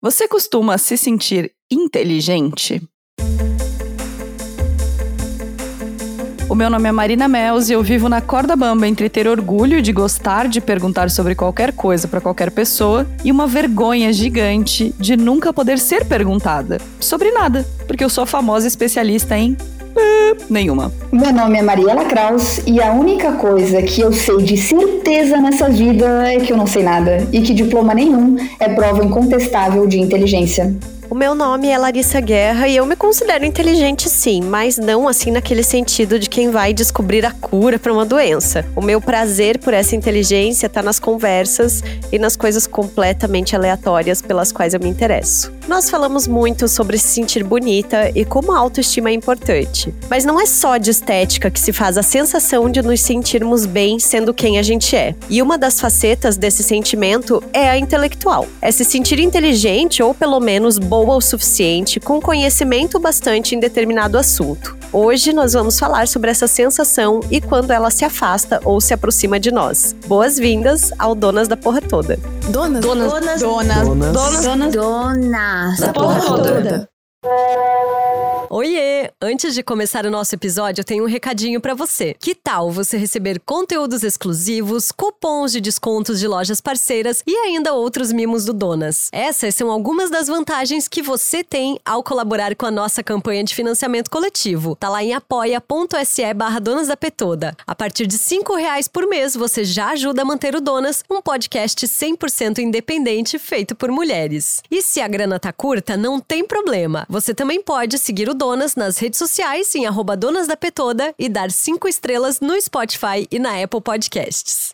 Você costuma se sentir inteligente? O meu nome é Marina Mels e eu vivo na corda bamba entre ter orgulho de gostar de perguntar sobre qualquer coisa para qualquer pessoa e uma vergonha gigante de nunca poder ser perguntada sobre nada, porque eu sou a famosa especialista em nenhuma. Meu nome é Mariela Kraus e a única coisa que eu sei de certeza nessa vida é que eu não sei nada e que diploma nenhum é prova incontestável de inteligência. O meu nome é Larissa Guerra e eu me considero inteligente sim, mas não assim naquele sentido de quem vai descobrir a cura para uma doença. O meu prazer por essa inteligência está nas conversas e nas coisas completamente aleatórias pelas quais eu me interesso. Nós falamos muito sobre se sentir bonita e como a autoestima é importante. Mas não é só de estética que se faz a sensação de nos sentirmos bem sendo quem a gente é. E uma das facetas desse sentimento é a intelectual. É se sentir inteligente ou pelo menos boa o suficiente, com conhecimento bastante em determinado assunto. Hoje nós vamos falar sobre essa sensação e quando ela se afasta ou se aproxima de nós. Boas-vindas ao Donas da Porra Toda. Donas. Donas. Donas. Donas. Donas. Donas. Donas. Da porra toda. Oiê! Antes de começar o nosso episódio, eu tenho um recadinho para você. Que tal você receber conteúdos exclusivos, cupons de descontos de lojas parceiras e ainda outros mimos do Donas? Essas são algumas das vantagens que você tem ao colaborar com a nossa campanha de financiamento coletivo. Tá lá em apoia.se barra Donas da Petoda. A partir de cinco reais por mês, você já ajuda a manter o Donas, um podcast 100% independente feito por mulheres. E se a grana tá curta, não tem problema. Você também pode seguir o Donas nas redes sociais em arroba Donas da Petoda e dar cinco estrelas no Spotify e na Apple Podcasts.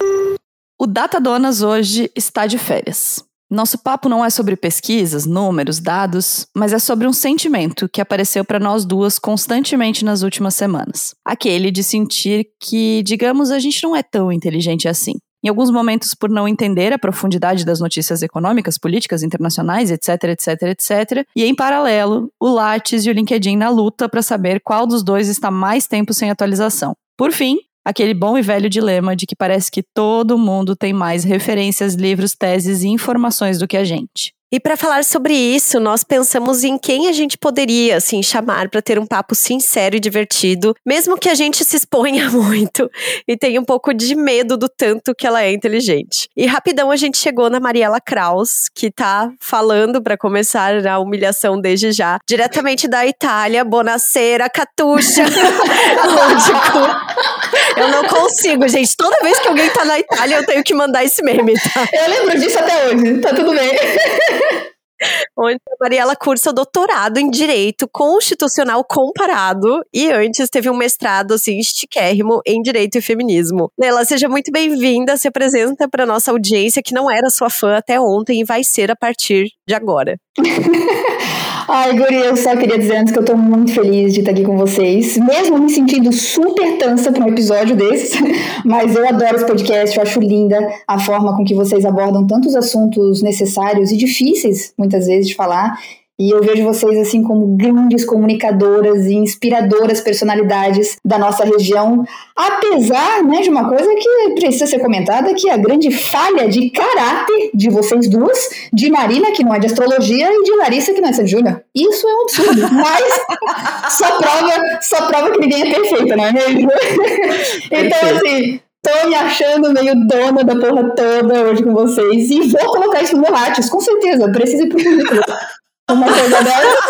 O Data Donas hoje está de férias. Nosso papo não é sobre pesquisas, números, dados, mas é sobre um sentimento que apareceu para nós duas constantemente nas últimas semanas. Aquele de sentir que, digamos, a gente não é tão inteligente assim. Em alguns momentos, por não entender a profundidade das notícias econômicas, políticas, internacionais, etc, etc, etc. E em paralelo, o Lattes e o LinkedIn na luta para saber qual dos dois está mais tempo sem atualização. Por fim, aquele bom e velho dilema de que parece que todo mundo tem mais referências, livros, teses e informações do que a gente. E para falar sobre isso, nós pensamos em quem a gente poderia assim chamar para ter um papo sincero e divertido, mesmo que a gente se exponha muito e tenha um pouco de medo do tanto que ela é inteligente. E rapidão a gente chegou na Mariela Kraus, que tá falando para começar a humilhação desde já, diretamente da Itália, Bonacera, Catuxa. eu não consigo, gente. Toda vez que alguém tá na Itália, eu tenho que mandar esse meme, tá? Eu lembro disso até hoje, tá tudo bem. onde a Mariela cursa doutorado em Direito Constitucional Comparado e antes teve um mestrado, assim, estiquérrimo em Direito e Feminismo. Nela, seja muito bem-vinda, se apresenta para nossa audiência que não era sua fã até ontem e vai ser a partir de agora. Ai, Guri, eu só queria dizer antes que eu tô muito feliz de estar aqui com vocês, mesmo me sentindo super tansa para um episódio desses, mas eu adoro esse podcast, eu acho linda a forma com que vocês abordam tantos assuntos necessários e difíceis, muitas vezes, de falar. E eu vejo vocês assim como grandes comunicadoras e inspiradoras personalidades da nossa região, apesar né, de uma coisa que precisa ser comentada, que é a grande falha de caráter de vocês duas, de Marina, que não é de astrologia, e de Larissa, que não é de Júnior. Isso é um absurdo, mas só prova, só prova que ninguém é perfeita, não é mesmo? então, assim, Tô me achando meio dona da porra toda hoje com vocês. E vou colocar isso no meu Lattes, com certeza. Preciso ir pro currículo uma coisa dessa.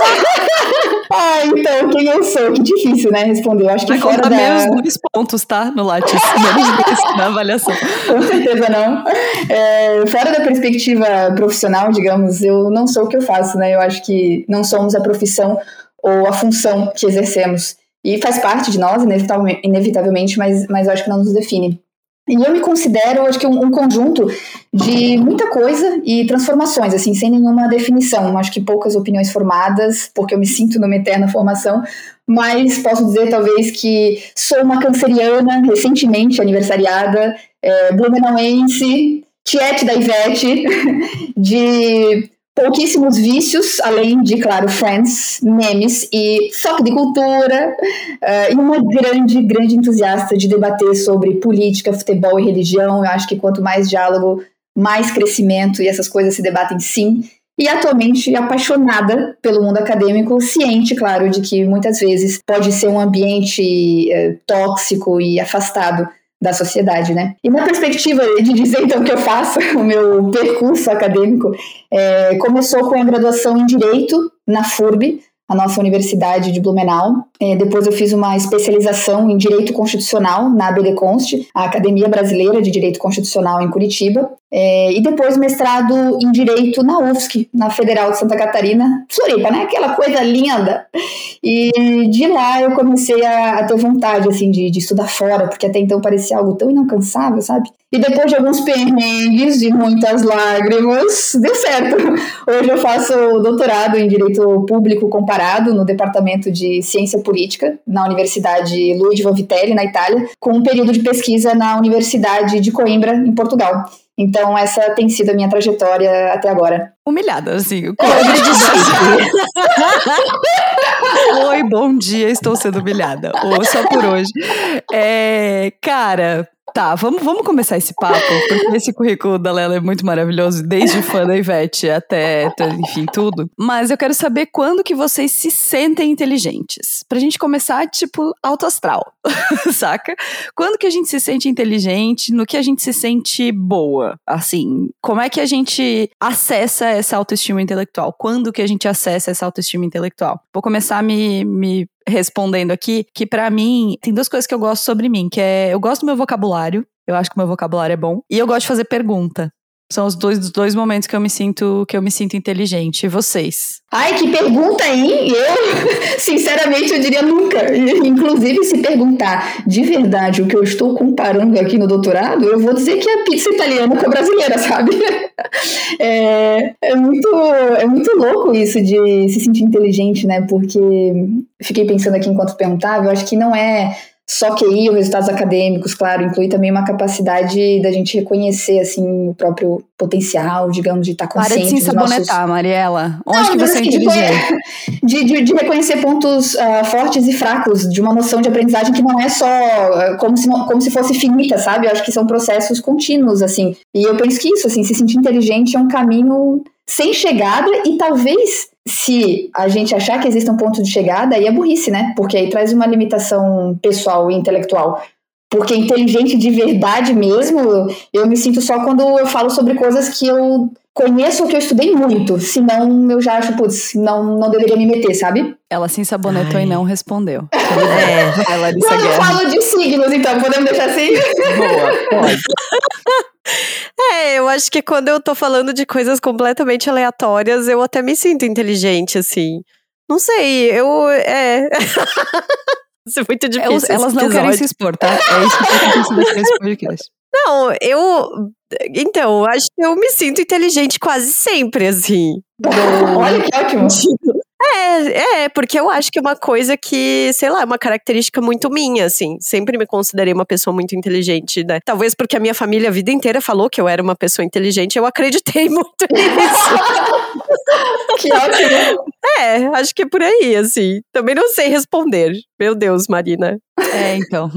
ah, então, quem eu sou? Que difícil, né, responder. Eu acho que Vai fora da... menos dois pontos, tá? No Lattes. menos dois na avaliação. Com certeza não. É, fora da perspectiva profissional, digamos, eu não sou o que eu faço, né? Eu acho que não somos a profissão ou a função que exercemos. E faz parte de nós, inevitavelmente, mas, mas eu acho que não nos define. E eu me considero, acho que, um, um, conjunto de muita coisa e transformações, assim, sem nenhuma definição. Acho que poucas opiniões formadas, porque eu me sinto numa eterna formação, mas posso dizer, talvez, que sou uma canceriana, recentemente aniversariada, é, blumenauense, tiete da Ivete, de pouquíssimos vícios, além de, claro, Friends, memes e foco de cultura, uh, e uma grande, grande entusiasta de debater sobre política, futebol e religião. Eu acho que quanto mais diálogo, mais crescimento, e essas coisas se debatem sim. e atualmente apaixonada pelo mundo acadêmico, ciente, claro, de que muitas vezes pode ser um ambiente é, tóxico e afastado da sociedade, né? E na perspectiva de dizer então que eu faço, o meu percurso acadêmico é, começou com a graduação em Direito na FURB, a nossa Universidade de Blumenau. É, depois eu fiz uma especialização em Direito Constitucional na ABDConst, a Academia Brasileira de Direito Constitucional em Curitiba. É, e depois mestrado em Direito na UFSC, na Federal de Santa Catarina, Floripa, né? Aquela coisa linda. E de lá eu comecei a, a ter vontade, assim, de, de, estudar fora, porque até então parecia algo tão inalcançável, sabe? E depois de alguns perrengues e muitas lágrimas, deu certo. Hoje eu faço doutorado em Direito Público Comparado no Departamento de Ciência Política, na Universidade Luigi Vitelli, na Itália, com um período de pesquisa na Universidade de Coimbra, em Portugal. Então, essa tem sido a minha trajetória até agora. Humilhada, assim. Oi, bom dia, estou sendo humilhada. Ou só por hoje. É, cara, Tá, vamos, vamos começar esse papo, porque esse currículo da Lela é muito maravilhoso, desde fã da Ivete até, enfim, tudo. Mas eu quero saber quando que vocês se sentem inteligentes. Pra gente começar, tipo, alto astral, saca? Quando que a gente se sente inteligente, no que a gente se sente boa, assim? Como é que a gente acessa essa autoestima intelectual? Quando que a gente acessa essa autoestima intelectual? Vou começar me, me respondendo aqui, que para mim tem duas coisas que eu gosto sobre mim, que é eu gosto do meu vocabulário, eu acho que o meu vocabulário é bom, e eu gosto de fazer pergunta. São os dois, dois momentos que eu me sinto que eu me sinto inteligente. E vocês? Ai, que pergunta, hein? Eu, sinceramente, eu diria nunca. Inclusive, se perguntar de verdade o que eu estou comparando aqui no doutorado, eu vou dizer que é pizza italiana com a brasileira, sabe? É, é, muito, é muito louco isso de se sentir inteligente, né? Porque fiquei pensando aqui enquanto perguntava, eu acho que não é só que aí os resultados acadêmicos, claro, inclui também uma capacidade da gente reconhecer assim o próprio potencial, digamos, de estar tá consciente Para de se sabonetar, nossos... Mariela. Onde Não, que você assim, é inteligente? De, de, de, reconhecer pontos uh, fortes e fracos de uma noção de aprendizagem que não é só uh, como, se, como se fosse finita, sabe? Eu acho que são processos contínuos, assim. E eu penso que isso, assim, se sentir inteligente é um caminho sem chegada e talvez se a gente achar que existe um ponto de chegada, aí é burrice, né? Porque aí traz uma limitação pessoal e intelectual. Porque inteligente de verdade mesmo, eu me sinto só quando eu falo sobre coisas que eu conheço ou que eu estudei muito. Senão eu já acho, putz, não, não deveria me meter, sabe? Ela se sabonetou Ai. e não respondeu. É, ela Quando eu falo de signos, então, podemos deixar assim? Boa, pode. É, eu acho que quando eu tô falando de coisas completamente aleatórias, eu até me sinto inteligente, assim. Não sei, eu. É. Isso é muito difícil. Elas, elas não querem se expor, tá? É isso que eu tô pensando nesse podcast. Não, eu. Então, acho que eu me sinto inteligente quase sempre, assim. Olha que ótimo. É, é, porque eu acho que é uma coisa que, sei lá, é uma característica muito minha, assim. Sempre me considerei uma pessoa muito inteligente, né? Talvez porque a minha família a vida inteira falou que eu era uma pessoa inteligente, eu acreditei muito nisso. que ótimo. É, acho que é por aí, assim. Também não sei responder. Meu Deus, Marina. É, então.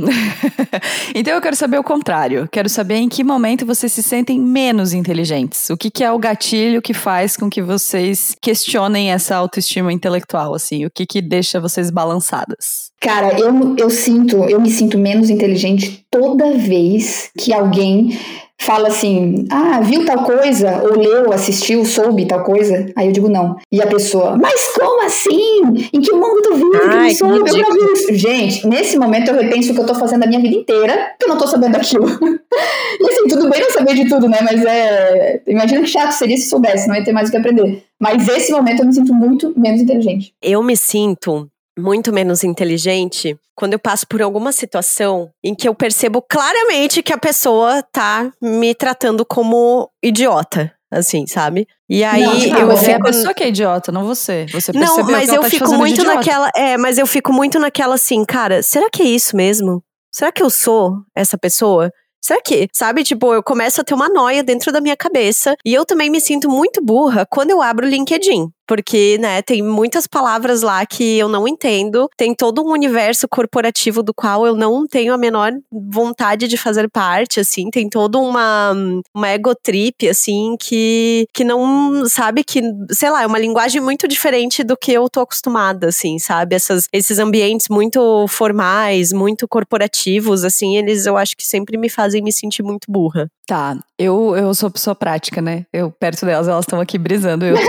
então eu quero saber o contrário. Quero saber em que momento vocês se sentem menos inteligentes. O que, que é o gatilho que faz com que vocês questionem essa autoestima intelectual, assim? O que que deixa vocês balançadas? Cara, eu, eu sinto, eu me sinto menos inteligente toda vez que alguém fala assim: ah, viu tal coisa? Ou leu, assistiu, soube tal coisa? Aí eu digo não. E a pessoa, mas como assim? Em que mundo tu viu? Que não soube? Eu não vi isso. Gente, nesse momento eu repenso o que eu tô fazendo a minha vida inteira, que eu não tô sabendo aquilo. e assim, tudo bem não saber de tudo, né? Mas é. Imagina que chato seria se soubesse, não ia ter mais o que aprender. Mas esse momento eu me sinto muito menos inteligente. Eu me sinto muito menos inteligente quando eu passo por alguma situação em que eu percebo claramente que a pessoa tá me tratando como idiota. Assim, sabe? E aí não, tipo, eu fico. É a pessoa que é idiota, não você. Você Não, mas eu tá fico muito naquela. É, mas eu fico muito naquela assim, cara, será que é isso mesmo? Será que eu sou essa pessoa? Será que, sabe, tipo, eu começo a ter uma noia dentro da minha cabeça e eu também me sinto muito burra quando eu abro o LinkedIn. Porque, né, tem muitas palavras lá que eu não entendo, tem todo um universo corporativo do qual eu não tenho a menor vontade de fazer parte, assim, tem toda uma, uma ego trip, assim, que, que não, sabe, que, sei lá, é uma linguagem muito diferente do que eu tô acostumada, assim, sabe? Essas, esses ambientes muito formais, muito corporativos, assim, eles eu acho que sempre me fazem me sentir muito burra. Tá, eu, eu sou pessoa prática, né? Eu perto delas, elas estão aqui brisando, eu tô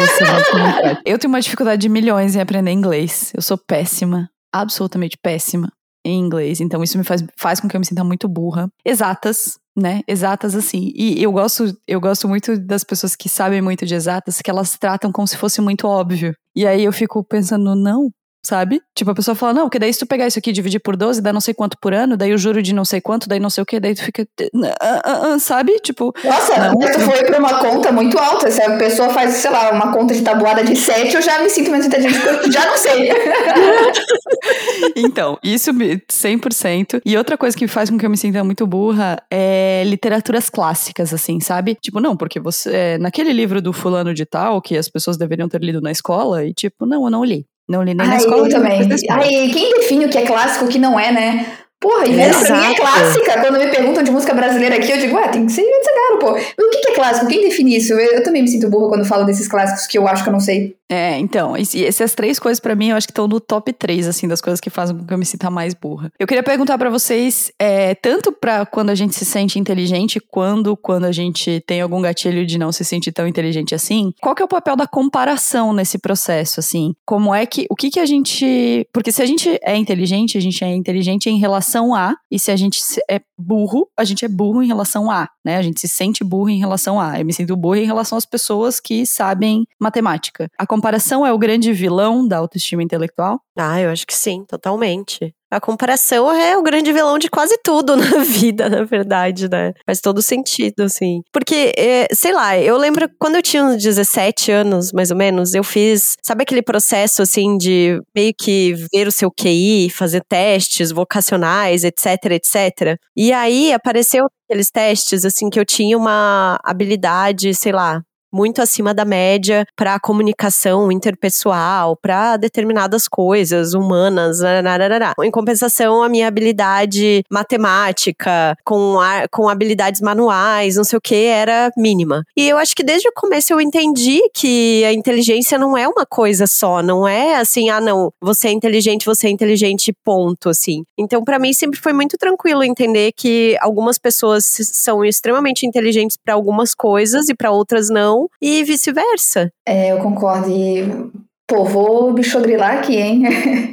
Eu tenho uma dificuldade de milhões em aprender inglês. Eu sou péssima, absolutamente péssima em inglês. Então isso me faz, faz com que eu me sinta muito burra. Exatas, né? Exatas assim. E eu gosto, eu gosto muito das pessoas que sabem muito de exatas, que elas tratam como se fosse muito óbvio. E aí eu fico pensando, não, sabe? Tipo, a pessoa fala, não, porque daí se tu pegar isso aqui e dividir por 12, dá não sei quanto por ano, daí o juro de não sei quanto, daí não sei o que, daí tu fica, sabe? Tipo... Nossa, não, tu foi pra uma conta muito alta, se a pessoa faz, sei lá, uma conta de tabuada de 7, eu já me sinto menos inteligente, já não sei. então, isso 100%. E outra coisa que faz com que eu me sinta muito burra é literaturas clássicas, assim, sabe? Tipo, não, porque você, é, naquele livro do fulano de tal, que as pessoas deveriam ter lido na escola, e tipo, não, eu não li. Não li nem Ai, na escola. Eu também. Ai, quem define o que é clássico e o que não é, né? Porra, e mesmo pra mim é clássica. Quando me perguntam de música brasileira aqui, eu digo, ué, tem que ser caro, pô. o que é clássico? Quem define isso? Eu, eu, também me sinto burra quando falo desses clássicos que eu acho que eu não sei. É, então, essas três coisas para mim eu acho que estão no top três, assim, das coisas que fazem com que eu me sinta mais burra. Eu queria perguntar para vocês, é, tanto para quando a gente se sente inteligente, quando quando a gente tem algum gatilho de não se sentir tão inteligente assim, qual que é o papel da comparação nesse processo, assim? Como é que, o que que a gente, porque se a gente é inteligente, a gente é inteligente em relação a, e se a gente é burro, a gente é burro em relação a, né? A gente se sente burro em relação a. Eu me sinto burro em relação às pessoas que sabem matemática. A comparação é o grande vilão da autoestima intelectual? Ah, eu acho que sim, totalmente. A comparação é o grande vilão de quase tudo na vida, na verdade, né? Faz todo sentido, assim. Porque, é, sei lá, eu lembro quando eu tinha uns 17 anos, mais ou menos, eu fiz, sabe aquele processo, assim, de meio que ver o seu QI, fazer testes vocacionais, etc, etc. E aí apareceu aqueles testes, assim, que eu tinha uma habilidade, sei lá, muito acima da média para comunicação interpessoal, para determinadas coisas humanas. Nararara. Em compensação, a minha habilidade matemática, com, com habilidades manuais, não sei o que, era mínima. E eu acho que desde o começo eu entendi que a inteligência não é uma coisa só, não é assim, ah, não, você é inteligente, você é inteligente, ponto, assim. Então, para mim, sempre foi muito tranquilo entender que algumas pessoas são extremamente inteligentes para algumas coisas e para outras não e vice-versa. É, eu concordo. E, pô, vou bichogrilar aqui, hein?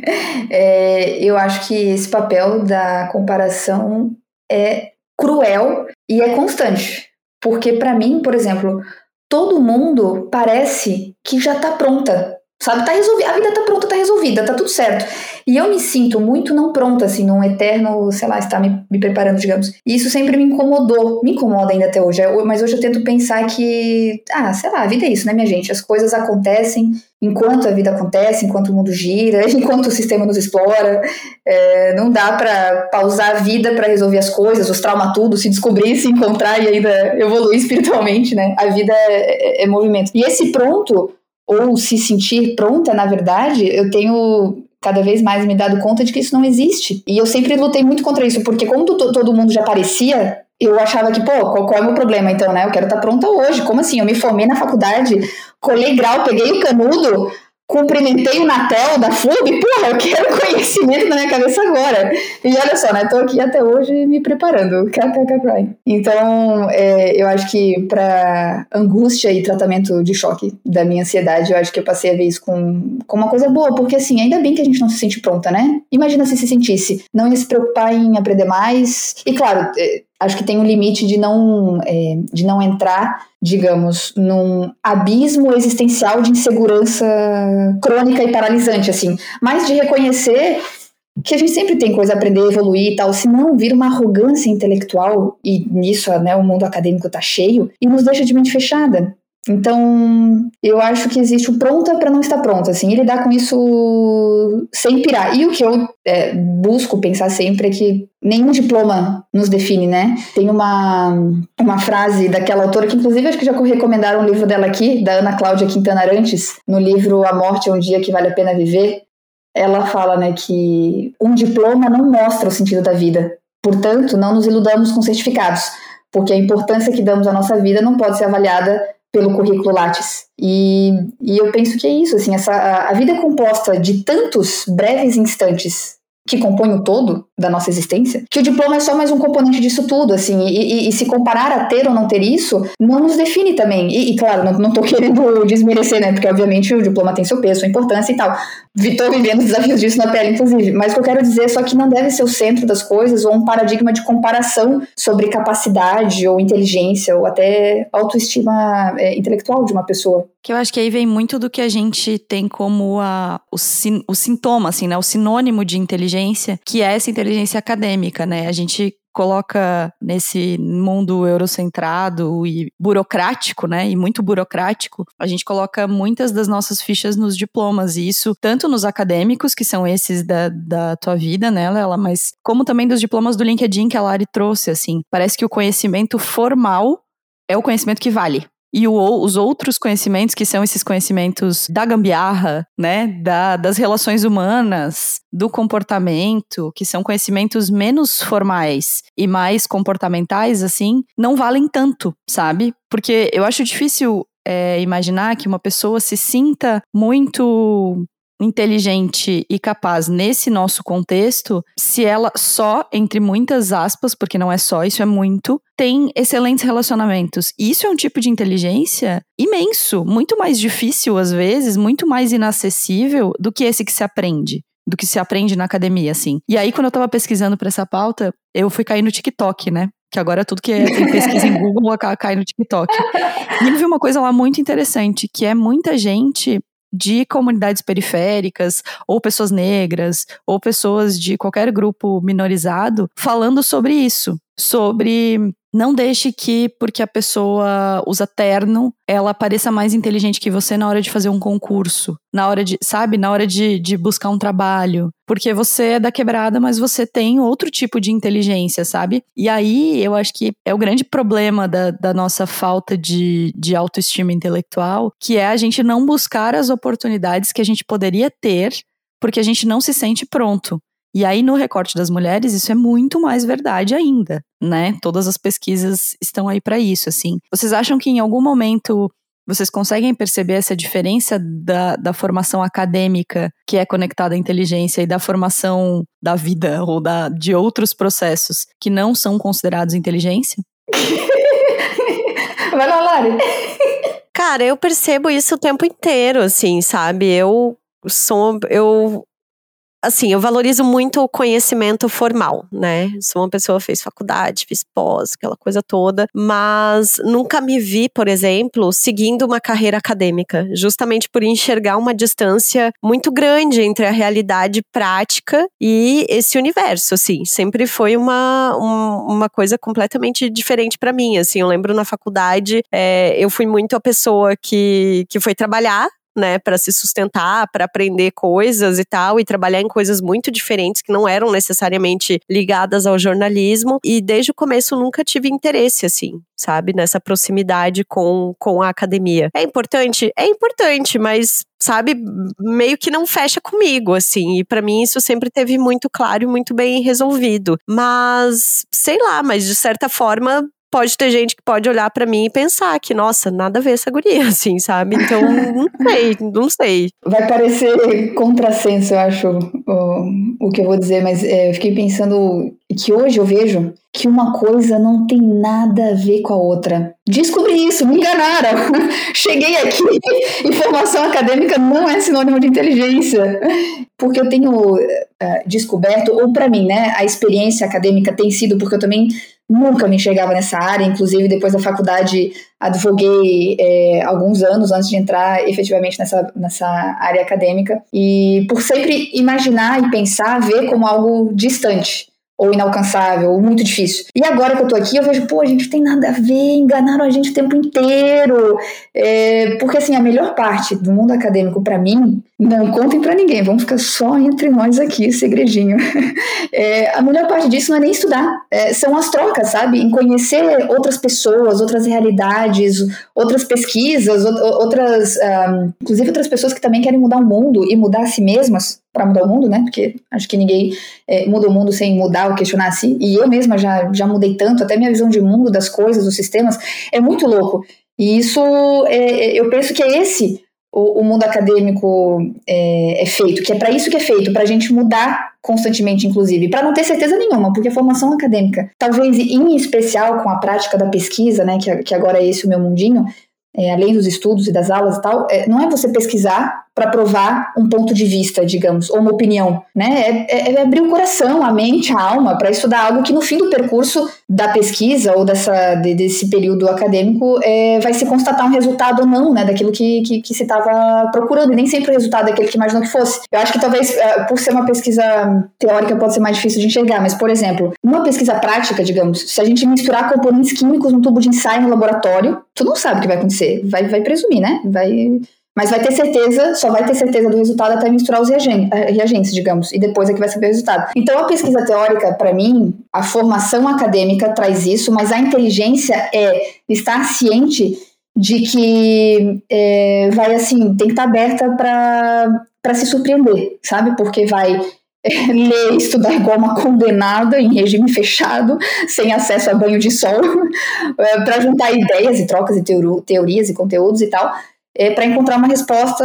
é, eu acho que esse papel da comparação é cruel e é constante. Porque, para mim, por exemplo, todo mundo parece que já tá pronta Sabe, tá resolvida, a vida tá pronta, tá resolvida, tá tudo certo. E eu me sinto muito não pronta, assim, num eterno, sei lá, está me, me preparando, digamos. E isso sempre me incomodou, me incomoda ainda até hoje. Mas hoje eu tento pensar que, ah, sei lá, a vida é isso, né, minha gente? As coisas acontecem enquanto a vida acontece, enquanto o mundo gira, enquanto o sistema nos explora. É, não dá para pausar a vida para resolver as coisas, os traumas tudo, se descobrir, se encontrar e ainda evoluir espiritualmente, né? A vida é, é, é movimento. E esse pronto ou se sentir pronta, na verdade, eu tenho cada vez mais me dado conta de que isso não existe. E eu sempre lutei muito contra isso, porque como todo mundo já parecia, eu achava que, pô, qual, é o meu problema então, né? Eu quero estar pronta hoje. Como assim? Eu me formei na faculdade, colei grau, peguei o canudo, cumprimentei o Natel da FUB, porra, eu quero conhecimento na minha cabeça agora. E olha só, né, tô aqui até hoje me preparando, Então, é, eu acho que para angústia e tratamento de choque da minha ansiedade, eu acho que eu passei a ver isso com, com uma coisa boa, porque assim, ainda bem que a gente não se sente pronta, né? Imagina se se sentisse, não ia se preocupar em aprender mais, e claro, é, acho que tem um limite de não, é, de não entrar, digamos, num abismo existencial de insegurança crônica e paralisante, assim, mas de reconhecer que a gente sempre tem coisa a aprender, evoluir e tal, senão vira uma arrogância intelectual, e nisso né, o mundo acadêmico tá cheio, e nos deixa de mente fechada. Então, eu acho que existe o pronta para não estar pronta, assim, e lidar com isso sem pirar. E o que eu é, busco pensar sempre é que nenhum diploma nos define, né? Tem uma, uma frase daquela autora que, inclusive, acho que já recomendaram um livro dela aqui, da Ana Cláudia Quintana Arantes, no livro A Morte é um Dia que Vale a Pena Viver. Ela fala, né, que um diploma não mostra o sentido da vida. Portanto, não nos iludamos com certificados, porque a importância que damos à nossa vida não pode ser avaliada pelo currículo Lattes. E, e eu penso que é isso, assim, essa, a, a vida é composta de tantos breves instantes que compõem o todo da nossa existência, que o diploma é só mais um componente disso tudo, assim, e, e, e se comparar a ter ou não ter isso, não nos define também. E, e claro, não, não tô querendo desmerecer, né, porque obviamente o diploma tem seu peso, sua importância e tal. Estou vivendo os desafios disso na pele, inclusive. Mas o que eu quero dizer é só que não deve ser o centro das coisas ou um paradigma de comparação sobre capacidade ou inteligência ou até autoestima é, intelectual de uma pessoa. Que eu acho que aí vem muito do que a gente tem como a, o, sin, o sintoma, assim, né? O sinônimo de inteligência, que é essa inteligência acadêmica, né? A gente coloca nesse mundo eurocentrado e burocrático, né? E muito burocrático, a gente coloca muitas das nossas fichas nos diplomas, e isso tanto nos acadêmicos, que são esses da, da tua vida, né, Lela, mas como também dos diplomas do LinkedIn que a Lari trouxe, assim. Parece que o conhecimento formal é o conhecimento que vale e o, os outros conhecimentos, que são esses conhecimentos da gambiarra, né, da, das relações humanas, do comportamento, que são conhecimentos menos formais e mais comportamentais, assim, não valem tanto, sabe? Porque eu acho difícil é, imaginar que uma pessoa se sinta muito inteligente e capaz nesse nosso contexto, se ela só, entre muitas aspas, porque não é só, isso é muito, tem excelentes relacionamentos. E isso é um tipo de inteligência imenso, muito mais difícil às vezes, muito mais inacessível do que esse que se aprende do que se aprende na academia, assim. E aí, quando eu tava pesquisando para essa pauta, eu fui cair no TikTok, né? Que agora tudo que é, tem pesquisa em Google cai no TikTok. E eu vi uma coisa lá muito interessante, que é muita gente de comunidades periféricas, ou pessoas negras, ou pessoas de qualquer grupo minorizado, falando sobre isso, sobre não deixe que, porque a pessoa usa terno, ela pareça mais inteligente que você na hora de fazer um concurso, na hora de, sabe, na hora de, de buscar um trabalho. Porque você é da quebrada, mas você tem outro tipo de inteligência, sabe? E aí eu acho que é o grande problema da, da nossa falta de, de autoestima intelectual, que é a gente não buscar as oportunidades que a gente poderia ter porque a gente não se sente pronto. E aí, no recorte das mulheres, isso é muito mais verdade ainda, né? Todas as pesquisas estão aí para isso, assim. Vocês acham que em algum momento vocês conseguem perceber essa diferença da, da formação acadêmica, que é conectada à inteligência, e da formação da vida ou da, de outros processos que não são considerados inteligência? Vai lá, Lari. Cara, eu percebo isso o tempo inteiro, assim, sabe? Eu sou. Eu assim, eu valorizo muito o conhecimento formal, né? Sou uma pessoa que fez faculdade, fiz pós, aquela coisa toda, mas nunca me vi, por exemplo, seguindo uma carreira acadêmica, justamente por enxergar uma distância muito grande entre a realidade prática e esse universo, assim. Sempre foi uma, um, uma coisa completamente diferente para mim, assim. Eu lembro na faculdade, é, eu fui muito a pessoa que, que foi trabalhar né, para se sustentar, para aprender coisas e tal, e trabalhar em coisas muito diferentes que não eram necessariamente ligadas ao jornalismo. E desde o começo nunca tive interesse, assim, sabe, nessa proximidade com, com a academia. É importante? É importante, mas sabe, meio que não fecha comigo, assim. E para mim isso sempre teve muito claro e muito bem resolvido. Mas, sei lá, mas de certa forma pode ter gente que pode olhar para mim e pensar que, nossa, nada a ver essa guria, assim, sabe? Então, não sei, não sei. Vai parecer contrassenso, eu acho, o, o que eu vou dizer, mas é, eu fiquei pensando que hoje eu vejo que uma coisa não tem nada a ver com a outra. Descobri isso, me enganaram. Cheguei aqui, informação acadêmica não é sinônimo de inteligência. Porque eu tenho uh, descoberto, ou para mim, né, a experiência acadêmica tem sido, porque eu também nunca me enxergava nessa área, inclusive depois da faculdade advoguei é, alguns anos antes de entrar efetivamente nessa, nessa área acadêmica, e por sempre imaginar e pensar, ver como algo distante ou inalcançável, ou muito difícil. E agora que eu tô aqui, eu vejo, pô, a gente tem nada a ver, enganaram a gente o tempo inteiro. É, porque, assim, a melhor parte do mundo acadêmico, para mim, não contem para ninguém, vamos ficar só entre nós aqui, segredinho. É, a melhor parte disso não é nem estudar, é, são as trocas, sabe? Em conhecer outras pessoas, outras realidades, outras pesquisas, outras, um, inclusive outras pessoas que também querem mudar o mundo e mudar a si mesmas para mudar o mundo, né? Porque acho que ninguém é, muda o mundo sem mudar ou questionar a si. E eu mesma já, já mudei tanto, até minha visão de mundo, das coisas, dos sistemas, é muito louco. E isso, é, é eu penso que é esse o, o mundo acadêmico é, é, feito, que é para isso que é feito, para a gente mudar constantemente, inclusive, para não ter certeza nenhuma, porque a formação acadêmica, talvez em especial com a prática da pesquisa, né, que, que agora é esse o meu mundinho, é, além dos estudos e das aulas e tal, é, não é você pesquisar para provar um ponto de vista, digamos, ou uma opinião, né? É, é, é abrir o coração, a mente, a alma para estudar algo que no fim do percurso da pesquisa ou dessa, de, desse período acadêmico é, vai se constatar um resultado ou não, né? Daquilo que, que, que se estava procurando, e nem sempre o resultado é aquele que imaginou que fosse. Eu acho que talvez, é, por ser uma pesquisa teórica, pode ser mais difícil de enxergar, mas, por exemplo, numa pesquisa prática, digamos, se a gente misturar componentes químicos num tubo de ensaio no laboratório, tu não sabe o que vai acontecer, vai, vai presumir, né? Vai mas vai ter certeza, só vai ter certeza do resultado até misturar os eh, reagentes, digamos, e depois é que vai saber o resultado. Então, a pesquisa teórica, para mim, a formação acadêmica traz isso, mas a inteligência é estar ciente de que é, vai, assim, tem que estar aberta para se surpreender, sabe? Porque vai é, ler estudar igual uma condenada em regime fechado, sem acesso a banho de sol, para juntar ideias e trocas e teorias e conteúdos e tal é, para encontrar uma resposta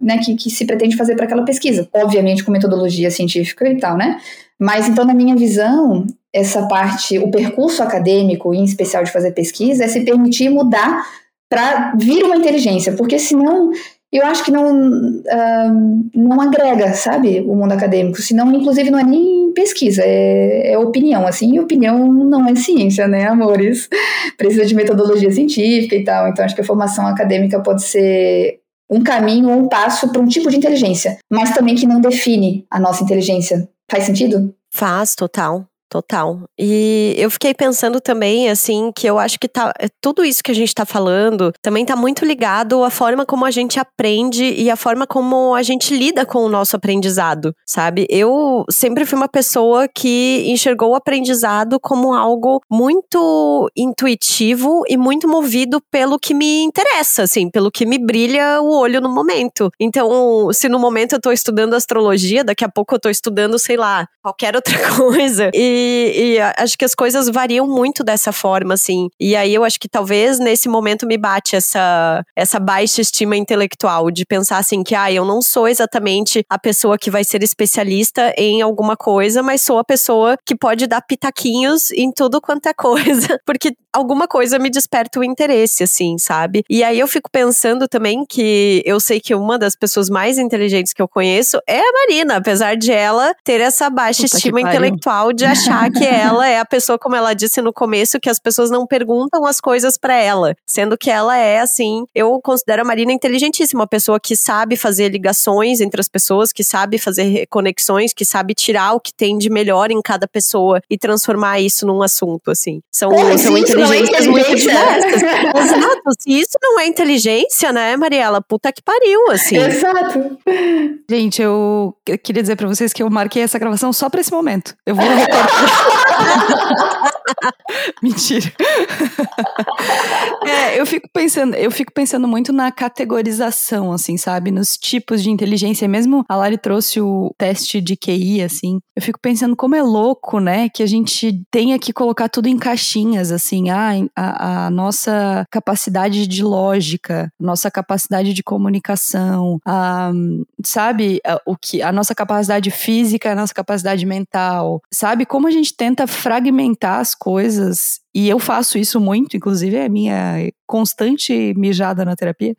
né, que, que se pretende fazer para aquela pesquisa. Obviamente com metodologia científica e tal, né? Mas então, na minha visão, essa parte, o percurso acadêmico, em especial de fazer pesquisa, é se permitir mudar para vir uma inteligência, porque senão eu acho que não, uh, não agrega, sabe, o mundo acadêmico. Senão, inclusive, não é nem pesquisa, é, é, opinião, assim, e opinião não é ciência, né, amores? Precisa de metodologia científica e tal. Então, acho que a formação acadêmica pode ser um caminho ou um passo para um tipo de inteligência, mas também que não define a nossa inteligência. Faz sentido? Faz, total. Total. E eu fiquei pensando também, assim, que eu acho que tá, é, tudo isso que a gente tá falando também tá muito ligado à forma como a gente aprende e à forma como a gente lida com o nosso aprendizado, sabe? Eu sempre fui uma pessoa que enxergou o aprendizado como algo muito intuitivo e muito movido pelo que me interessa, assim, pelo que me brilha o olho no momento. Então, se no momento eu tô estudando astrologia, daqui a pouco eu tô estudando, sei lá, qualquer outra coisa. E e, acho que as coisas variam muito dessa forma, assim. E aí eu acho que talvez nesse momento me bate essa, essa baixa estima intelectual de pensar assim que, ah, eu não sou exatamente a pessoa que vai ser especialista em alguma coisa, mas sou a pessoa que pode dar pitaquinhos em tudo quanto é coisa, porque alguma coisa me desperta o interesse, assim, sabe? E aí eu fico pensando também que eu sei que uma das pessoas mais inteligentes que eu conheço é a Marina, apesar de ela ter essa baixa Puta estima intelectual de achar achar que ela é a pessoa, como ela disse no começo, que as pessoas não perguntam as coisas para ela. Sendo que ela é, assim, eu considero a Marina inteligentíssima, uma pessoa que sabe fazer ligações entre as pessoas, que sabe fazer conexões, que sabe tirar o que tem de melhor em cada pessoa e transformar isso num assunto, assim. São, Pô, são inteligências é muito diversas. Exato. Se isso não é inteligência, né, Mariela? Puta que pariu, assim. Exato. Gente, eu queria dizer para vocês que eu marquei essa gravação só pra esse momento. Eu vou recortar Mentira. é, eu fico pensando, eu fico pensando muito na categorização, assim, sabe? Nos tipos de inteligência. Mesmo a Lari trouxe o teste de QI, assim. Eu fico pensando como é louco, né? Que a gente tenha que colocar tudo em caixinhas, assim. Ah, a, a nossa capacidade de lógica, nossa capacidade de comunicação, a, sabe? A, o que, a nossa capacidade física, a nossa capacidade mental, sabe? Como a gente tenta fragmentar as coisas, e eu faço isso muito, inclusive é minha constante mijada na terapia,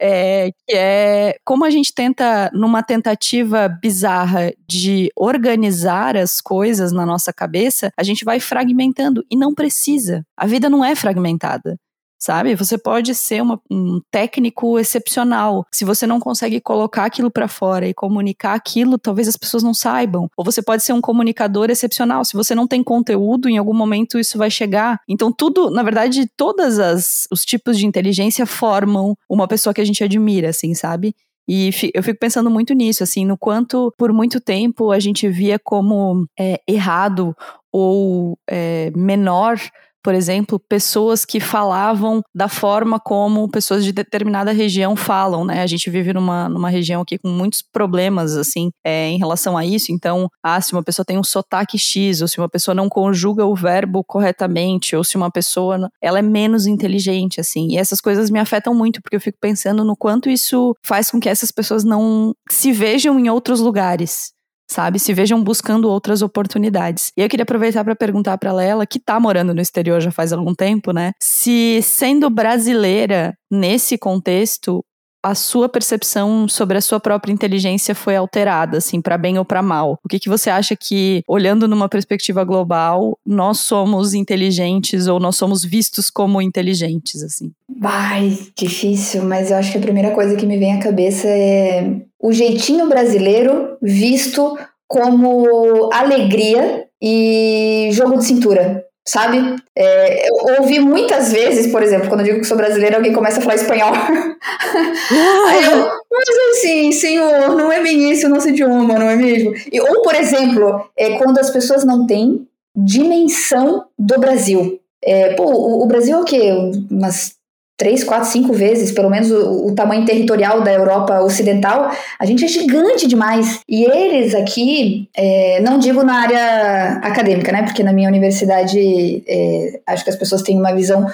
é, é como a gente tenta, numa tentativa bizarra de organizar as coisas na nossa cabeça, a gente vai fragmentando, e não precisa. A vida não é fragmentada. Sabe? Você pode ser uma, um técnico excepcional. Se você não consegue colocar aquilo para fora e comunicar aquilo, talvez as pessoas não saibam. Ou você pode ser um comunicador excepcional. Se você não tem conteúdo, em algum momento isso vai chegar. Então tudo, na verdade, todas as os tipos de inteligência formam uma pessoa que a gente admira, assim, sabe? E eu fico pensando muito nisso, assim, no quanto por muito tempo a gente via como é, errado ou é, menor por exemplo, pessoas que falavam da forma como pessoas de determinada região falam, né? A gente vive numa, numa região aqui com muitos problemas, assim, é, em relação a isso. Então, ah, se uma pessoa tem um sotaque X, ou se uma pessoa não conjuga o verbo corretamente, ou se uma pessoa, ela é menos inteligente, assim. E essas coisas me afetam muito, porque eu fico pensando no quanto isso faz com que essas pessoas não se vejam em outros lugares sabe? Se vejam buscando outras oportunidades. E eu queria aproveitar para perguntar para ela, que tá morando no exterior já faz algum tempo, né? Se sendo brasileira nesse contexto, a sua percepção sobre a sua própria inteligência foi alterada, assim, para bem ou para mal? O que, que você acha que, olhando numa perspectiva global, nós somos inteligentes ou nós somos vistos como inteligentes, assim? Vai, difícil, mas eu acho que a primeira coisa que me vem à cabeça é o jeitinho brasileiro visto como alegria e jogo de cintura, sabe? É, eu ouvi muitas vezes, por exemplo, quando eu digo que sou brasileira, alguém começa a falar espanhol. Aí eu, mas assim, senhor, não é bem isso o nosso idioma, não é mesmo? E, ou, por exemplo, é quando as pessoas não têm dimensão do Brasil. É, pô, o, o Brasil é o quê? Umas três, quatro, cinco vezes, pelo menos o, o, tamanho territorial da Europa Ocidental, a gente é gigante demais. E eles aqui, é, não digo na área acadêmica, né? Porque na minha universidade é, acho que as pessoas têm uma visão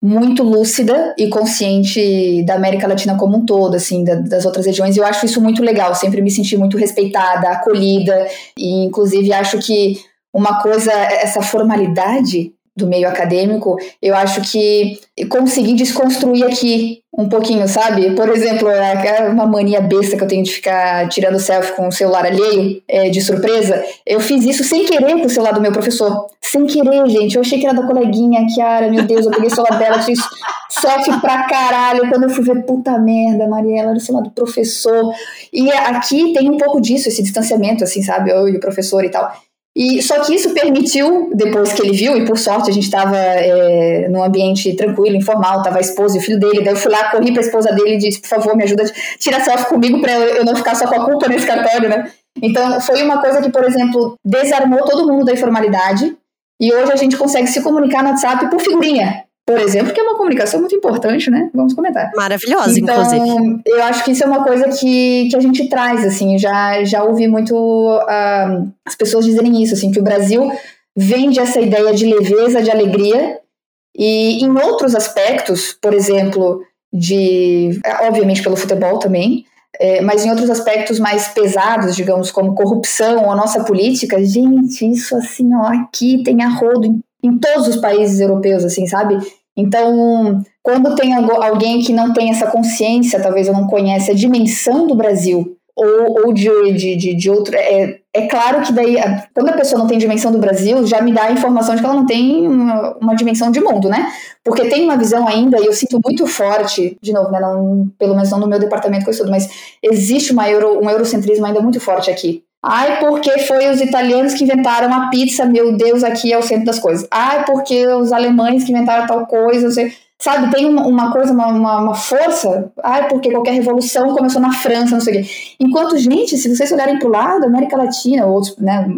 muito lúcida e consciente da América Latina como um todo, assim, da, das outras regiões. E eu acho isso muito legal. Sempre me senti muito respeitada, acolhida. E inclusive acho que uma coisa, essa formalidade do meio acadêmico, eu acho que consegui desconstruir aqui um pouquinho, sabe? Por exemplo, é uma mania besta que eu tenho de ficar tirando selfie com o celular alheio, é, de surpresa. Eu fiz isso sem querer com o celular do meu professor. Sem querer, gente. Eu achei que era da coleguinha, Kiara, meu Deus, eu peguei o celular dela, fiz selfie pra caralho. Quando eu fui ver, puta merda, Mariela, era o celular do professor. E aqui tem um pouco disso, esse distanciamento, assim, sabe? Eu e o professor e tal. E só que isso permitiu, depois que ele viu, e por sorte a gente estava é, num ambiente tranquilo, informal, tava a esposa e o filho dele, daí eu fui lá, corri para a esposa dele e disse, por favor, me ajuda a tirar selfie comigo para eu não ficar só com a culpa nesse cartório, né? Então foi uma coisa que, por exemplo, desarmou todo mundo da informalidade, e hoje a gente consegue se comunicar no WhatsApp por figurinha por exemplo, que é uma comunicação muito importante, né? Vamos comentar. Maravilhosa, então, inclusive. Eu acho que isso é uma coisa que, que a gente traz, assim, já, já ouvi muito uh, as pessoas dizerem isso, assim, que o Brasil vende essa ideia de leveza, de alegria, e em outros aspectos, por exemplo, de. Obviamente pelo futebol também, é, mas em outros aspectos mais pesados, digamos, como corrupção ou a nossa política, gente, isso assim, ó, aqui tem a rodo em em todos os países europeus, assim, sabe? Então, quando tem alguém que não tem essa consciência, talvez eu não conhece a dimensão do Brasil, ou, ou de, de, de, de outro. É, é claro que daí, quando a pessoa não tem dimensão do Brasil, já me dá a informação de que ela não tem uma, uma dimensão de mundo, né? Porque tem uma visão ainda, e eu sinto muito forte, de novo, né, não, pelo menos não no meu departamento que eu estudo, mas existe uma euro, um eurocentrismo ainda muito forte aqui. Ai, porque foi os italianos que inventaram a pizza, meu Deus, aqui é o centro das coisas. Ai, porque os alemães que inventaram tal coisa, sabe, tem uma, coisa, uma, uma, força. Ai, porque qualquer revolução começou na França, não sei o quê. Enquanto, gente, se vocês olharem para o lado, América Latina, outros, né,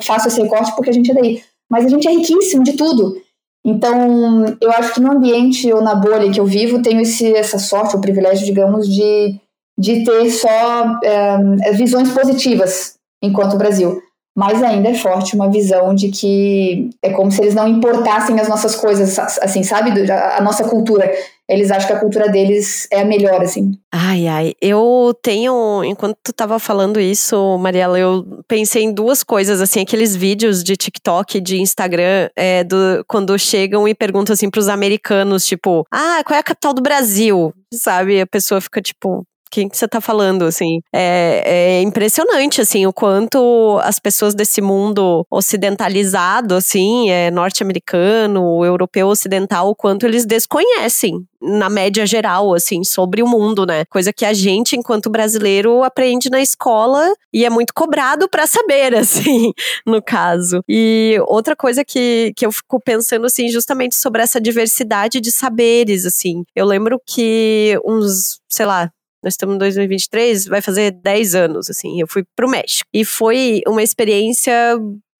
faço esse recorte porque a gente é daí, mas a gente é riquíssimo de tudo. Então, eu acho que no ambiente ou na bolha que eu vivo, tenho esse, essa sorte, o privilégio, digamos, de, de ter só é, visões positivas enquanto Brasil. Mas ainda é forte uma visão de que é como se eles não importassem as nossas coisas, assim, sabe? A nossa cultura. Eles acham que a cultura deles é a melhor, assim. Ai, ai. Eu tenho. Enquanto tu tava falando isso, Mariela, eu pensei em duas coisas, assim, aqueles vídeos de TikTok, de Instagram, é, do, quando chegam e perguntam assim pros americanos, tipo, ah, qual é a capital do Brasil? Sabe? A pessoa fica tipo, quem que você tá falando, assim. É, é, impressionante, assim, o quanto as pessoas desse mundo ocidentalizado, assim, é, norte-americano, europeu ocidental, o quanto eles desconhecem na média geral, assim, sobre o mundo, né? Coisa que a gente, enquanto brasileiro, aprende na escola e é muito cobrado para saber, assim, no caso. E outra coisa que, que eu fico pensando, assim, justamente sobre essa diversidade de saberes, assim. Eu lembro que uns, sei lá, nós estamos em 2023, vai fazer 10 anos, assim, eu fui pro México. E foi uma experiência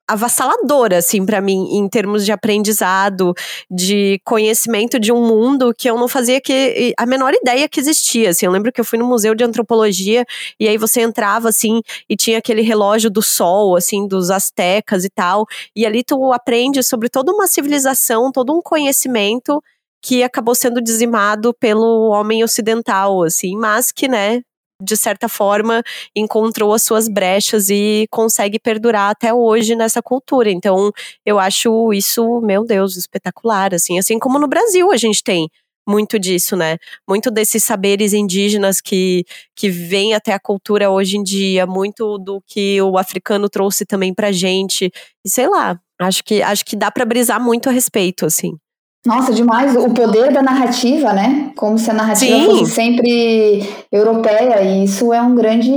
avassaladora, assim, para mim, em termos de aprendizado, de conhecimento de um mundo que eu não fazia que a menor ideia que existia, assim. Eu lembro que eu fui no museu de antropologia e aí você entrava, assim, e tinha aquele relógio do sol, assim, dos astecas e tal, e ali tu aprende sobre toda uma civilização, todo um conhecimento que acabou sendo dizimado pelo homem ocidental, assim, mas que, né, de certa forma, encontrou as suas brechas e consegue perdurar até hoje nessa cultura. Então, eu acho isso, meu Deus, espetacular, assim, assim como no Brasil a gente tem muito disso, né? Muito desses saberes indígenas que, que vem até a cultura hoje em dia, muito do que o africano trouxe também pra gente. E sei lá, acho que acho que dá para brisar muito a respeito, assim. Nossa, demais. O poder da narrativa, né? Como se a narrativa Sim. fosse sempre europeia. E isso é um grande,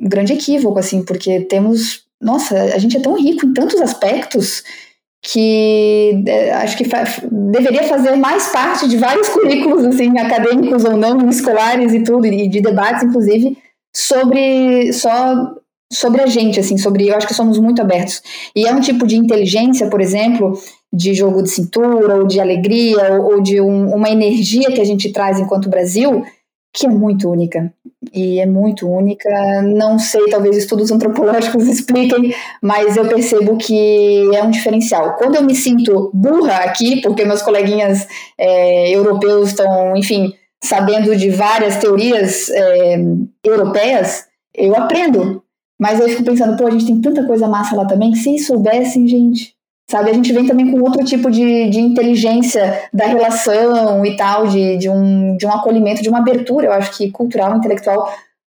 um grande equívoco, assim, porque temos. Nossa, a gente é tão rico em tantos aspectos que é, acho que fa deveria fazer mais parte de vários currículos, assim, acadêmicos ou não, escolares e tudo, e de debates, inclusive, sobre só sobre a gente, assim, sobre. Eu acho que somos muito abertos. E é um tipo de inteligência, por exemplo de jogo de cintura, ou de alegria, ou, ou de um, uma energia que a gente traz enquanto Brasil, que é muito única. E é muito única. Não sei, talvez estudos antropológicos expliquem, mas eu percebo que é um diferencial. Quando eu me sinto burra aqui, porque meus coleguinhas é, europeus estão, enfim, sabendo de várias teorias é, europeias, eu aprendo. Mas eu fico pensando, pô, a gente tem tanta coisa massa lá também, que se soubessem, gente, Sabe, a gente vem também com outro tipo de, de inteligência da relação e tal, de, de, um, de um acolhimento, de uma abertura, eu acho que cultural, intelectual,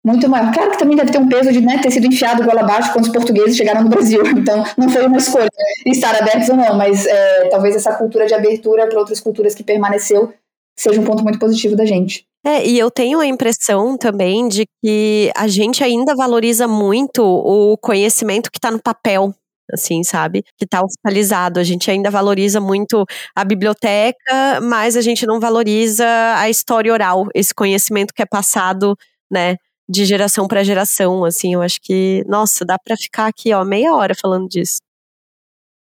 muito maior. Claro que também deve ter um peso de né, ter sido enfiado goela abaixo quando os portugueses chegaram no Brasil, então não foi uma escolha estar abertos ou não, mas é, talvez essa cultura de abertura para outras culturas que permaneceu seja um ponto muito positivo da gente. É, e eu tenho a impressão também de que a gente ainda valoriza muito o conhecimento que está no papel, assim, sabe? Que tá oficializado. A gente ainda valoriza muito a biblioteca, mas a gente não valoriza a história oral, esse conhecimento que é passado, né? De geração para geração, assim, eu acho que, nossa, dá para ficar aqui, ó, meia hora falando disso.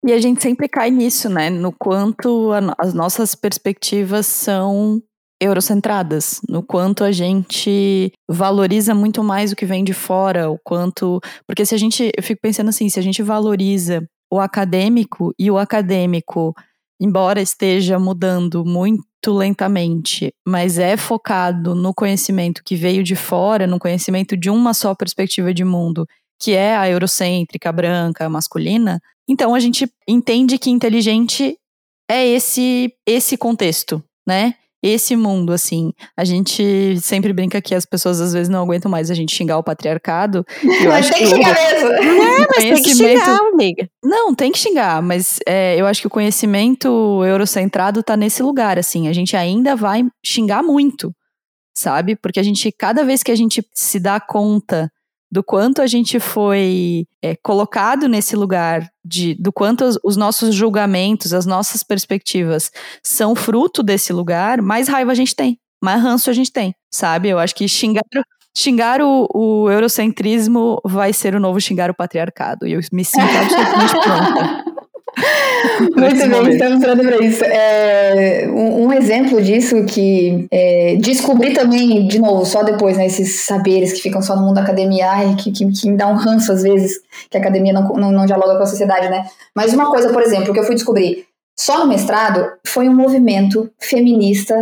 E a gente sempre cai nisso, né? No quanto a, as nossas perspectivas são eurocentradas, no quanto a gente valoriza muito mais o que vem de fora, o quanto. Porque se a gente. Eu fico pensando assim, se a gente valoriza o acadêmico e o acadêmico, embora esteja mudando muito lentamente, mas é focado no conhecimento que veio de fora, no conhecimento de uma só perspectiva de mundo, que é a eurocêntrica, branca, masculina, então a gente entende que inteligente é esse esse contexto, né? Esse mundo, assim. A gente sempre brinca que as pessoas às vezes não aguentam mais a gente xingar o patriarcado. Eu mas tem que xingar mesmo. É, mas tem que xingar, amiga. Não, tem que xingar, mas é, eu acho que o conhecimento eurocentrado tá nesse lugar, assim. A gente ainda vai xingar muito, sabe? Porque a gente, cada vez que a gente se dá conta do quanto a gente foi é, colocado nesse lugar, de, do quanto os, os, nossos julgamentos, as nossas perspectivas são fruto desse lugar, mais raiva a gente tem, mais ranço a gente tem, sabe? Eu acho que xingar, xingar o, o eurocentrismo vai ser o novo xingar o patriarcado, e eu me sinto absolutamente pronta. Muito bem, estamos entrando para isso. É, um, um, exemplo disso que é, descobri também, de novo, só depois, né, esses saberes que ficam só no mundo da academia, ai, que, que, que me dá um ranço às vezes, que a academia não, não, não dialoga com a sociedade, né? Mas uma coisa, por exemplo, que eu fui descobrir só no mestrado foi um movimento feminista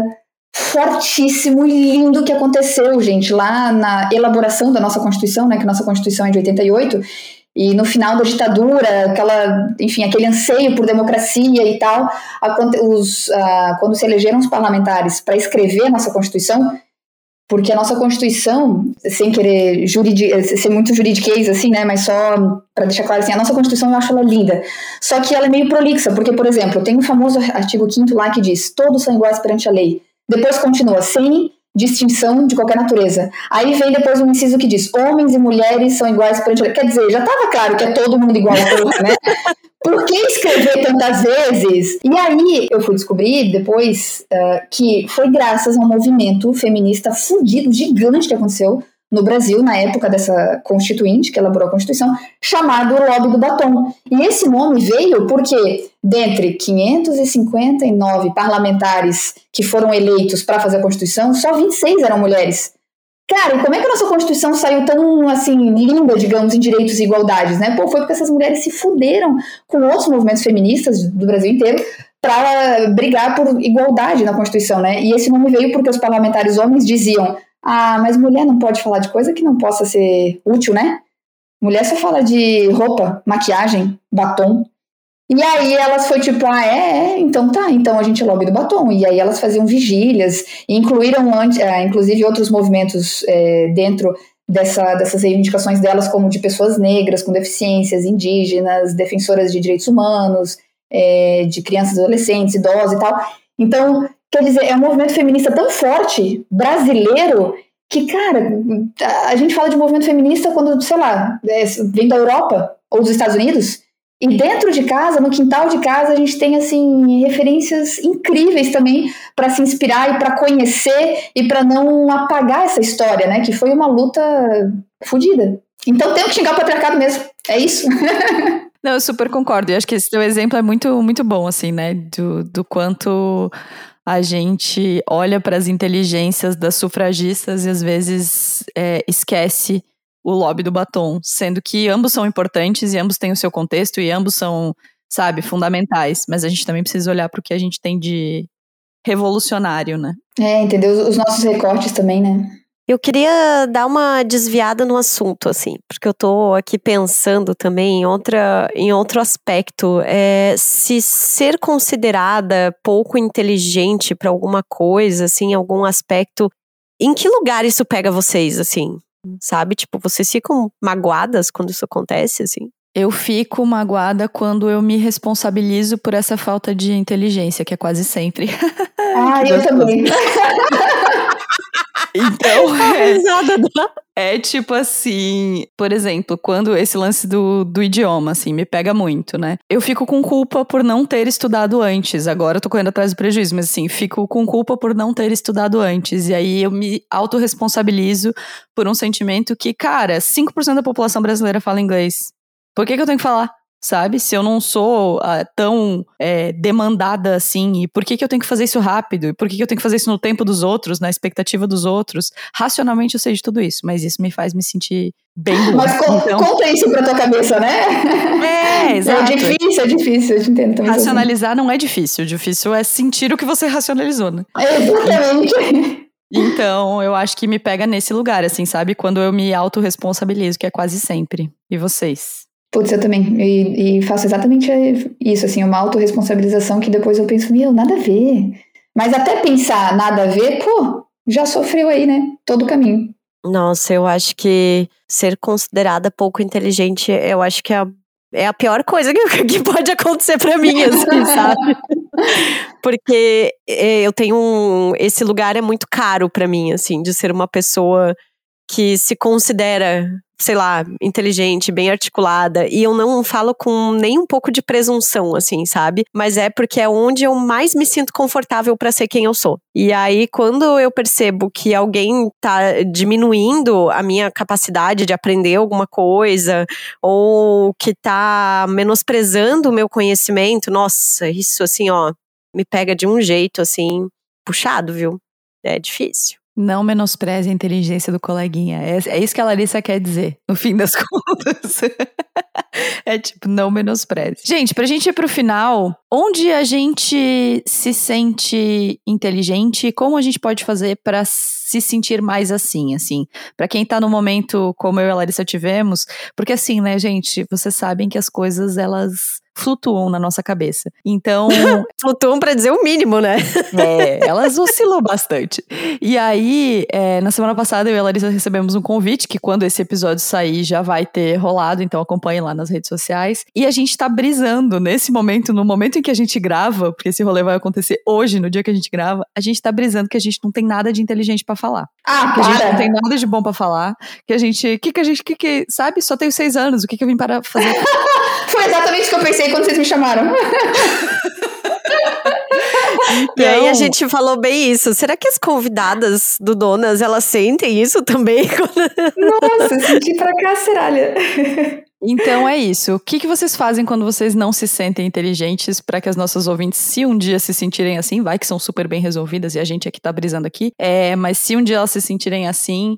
fortíssimo e lindo que aconteceu, gente, lá na elaboração da nossa Constituição, né, que nossa Constituição é de 88, e no final da ditadura, aquela, enfim, aquele anseio por democracia e tal, a, os, a, quando se elegeram os parlamentares para escrever a nossa Constituição, porque a nossa Constituição, sem querer juridi ser muito juridiquês assim, né, mas só para deixar claro assim, a nossa Constituição eu acho ela linda. Só que ela é meio prolixa, porque por exemplo, tem o famoso artigo 5 lá que diz: "Todos são iguais perante a lei". Depois continua: "Sem distinção de qualquer natureza". Aí vem depois um inciso que diz: "Homens e mulheres são iguais perante a lei". Quer dizer, já estava claro que é todo mundo igual né? Por que escrever tantas vezes? E aí eu fui descobrir depois uh, que foi graças a um movimento feminista fudido, gigante que aconteceu no Brasil, na época dessa constituinte, que elaborou a Constituição, chamado Lobby do Batom. E esse nome veio porque, dentre 559 parlamentares que foram eleitos para fazer a Constituição, só 26 eram mulheres. Cara, e como é que a nossa Constituição saiu tão, assim, linda, digamos, em direitos e igualdades, né? Pô, foi porque essas mulheres se fuderam com outros movimentos feministas do Brasil inteiro para brigar por igualdade na Constituição, né? E esse nome veio porque os parlamentares homens diziam: ah, mas mulher não pode falar de coisa que não possa ser útil, né? Mulher só fala de roupa, maquiagem, batom. E aí elas foi tipo, ah, é, é, então tá, então a gente é lobby do batom. E aí elas faziam vigílias, incluíram é, inclusive outros movimentos é, dentro dessa, dessas reivindicações delas, como de pessoas negras com deficiências, indígenas, defensoras de direitos humanos, é, de crianças, adolescentes, idosos e tal. Então, quer dizer, é um movimento feminista tão forte, brasileiro, que, cara, a gente fala de movimento feminista quando, sei lá, é, vem da Europa ou dos Estados Unidos e dentro de casa, no quintal de casa, a gente tem assim referências incríveis também para se inspirar e para conhecer e para não apagar essa história, né? Que foi uma luta fodida. Então tem que xingar o patriarcado mesmo. É isso. Não, eu super concordo. E acho que esse teu exemplo é muito, muito bom, assim, né? Do, do quanto a gente olha para as inteligências das sufragistas e às vezes é, esquece o lobby do batom, sendo que ambos são importantes e ambos têm o seu contexto e ambos são, sabe, fundamentais, mas a gente também precisa olhar para o que a gente tem de revolucionário, né? É, entendeu? Os nossos recortes também, né? Eu queria dar uma desviada no assunto, assim, porque eu tô aqui pensando também em, outra, em outro aspecto. É, se ser considerada pouco inteligente para alguma coisa, assim, algum aspecto, em que lugar isso pega vocês, assim? sabe? Tipo, vocês ficam magoadas quando isso acontece, assim? Eu fico magoada quando eu me responsabilizo por essa falta de inteligência, que é quase sempre. Ah, eu também. Então, é, é, tipo assim, por exemplo, quando esse lance do, do idioma, assim, me pega muito, né? Eu fico com culpa por não ter estudado antes. Agora eu tô correndo atrás do prejuízo, mas assim, fico com culpa por não ter estudado antes. E aí eu me autorresponsabilizo por um sentimento que, cara, 5% da população brasileira fala inglês. Por que, que eu tenho que falar? Sabe? Se eu não sou uh, tão é, demandada assim, e por que, que eu tenho que fazer isso rápido? E por que, que eu tenho que fazer isso no tempo dos outros, na expectativa dos outros? Racionalmente eu sei de tudo isso, mas isso me faz me sentir bem burra. Mas co então... conta isso pra tua cabeça, né? É, é exato. É difícil, é difícil, eu te entendo também. Racionalizar assim. não é difícil, o difícil é sentir o que você racionalizou, né? Exatamente. Então, eu acho que me pega nesse lugar, assim, sabe? Quando eu me autorresponsabilizo, que é quase sempre. E vocês? Putz, eu também. E, e, faço exatamente isso, assim, uma autorresponsabilização que depois eu penso, meu, nada a ver. Mas até pensar nada a ver, pô, já sofreu aí, né? Todo o caminho. Nossa, eu acho que ser considerada pouco inteligente, eu acho que é a, é a pior coisa que, que pode acontecer para mim, assim, sabe? Porque é, eu tenho um. Esse lugar é muito caro para mim, assim, de ser uma pessoa que se considera sei lá, inteligente, bem articulada. E eu não falo com nem um pouco de presunção, assim, sabe? Mas é porque é onde eu mais me sinto confortável para ser quem eu sou. E aí, quando eu percebo que alguém tá diminuindo a minha capacidade de aprender alguma coisa, ou que tá menosprezando o meu conhecimento, nossa, isso assim, ó, me pega de um jeito, assim, puxado, viu? É difícil. Não menospreze a inteligência do coleguinha. É, é isso que a Larissa quer dizer, no fim das contas. é tipo, não menospreze. Gente, pra gente ir pro final, onde a gente se sente inteligente e como a gente pode fazer para se sentir mais assim, assim? Para quem tá no momento como eu e a Larissa tivemos, porque assim, né, gente, vocês sabem que as coisas elas flutuam na nossa cabeça. Então. flutuam para dizer o mínimo, né? é, elas oscilam bastante. E aí, é, na semana passada, eu e a Larissa recebemos um convite que quando esse episódio sair já vai ter rolado, então acompanhe lá nas redes sociais. E a gente tá brisando nesse momento, no momento em que a gente grava, porque esse rolê vai acontecer hoje, no dia que a gente grava, a gente tá brisando que a gente não tem nada de inteligente para falar. Ah, que para. a gente não tem nada de bom para falar. Que a gente. que, que a gente. que, que sabe? Só tenho seis anos. O que, que eu vim para fazer? Foi exatamente o que eu pensei quando vocês me chamaram. Então... E aí a então- gente falou bem isso. Será que as convidadas do Donas, elas sentem isso também? Nossa, senti pra cá, seralha. Então é isso. O que, que vocês fazem quando vocês não se sentem inteligentes para que as nossas ouvintes, se um dia se sentirem assim, vai que são super bem resolvidas e a gente aqui tá brisando aqui, é, mas se um dia elas se sentirem assim,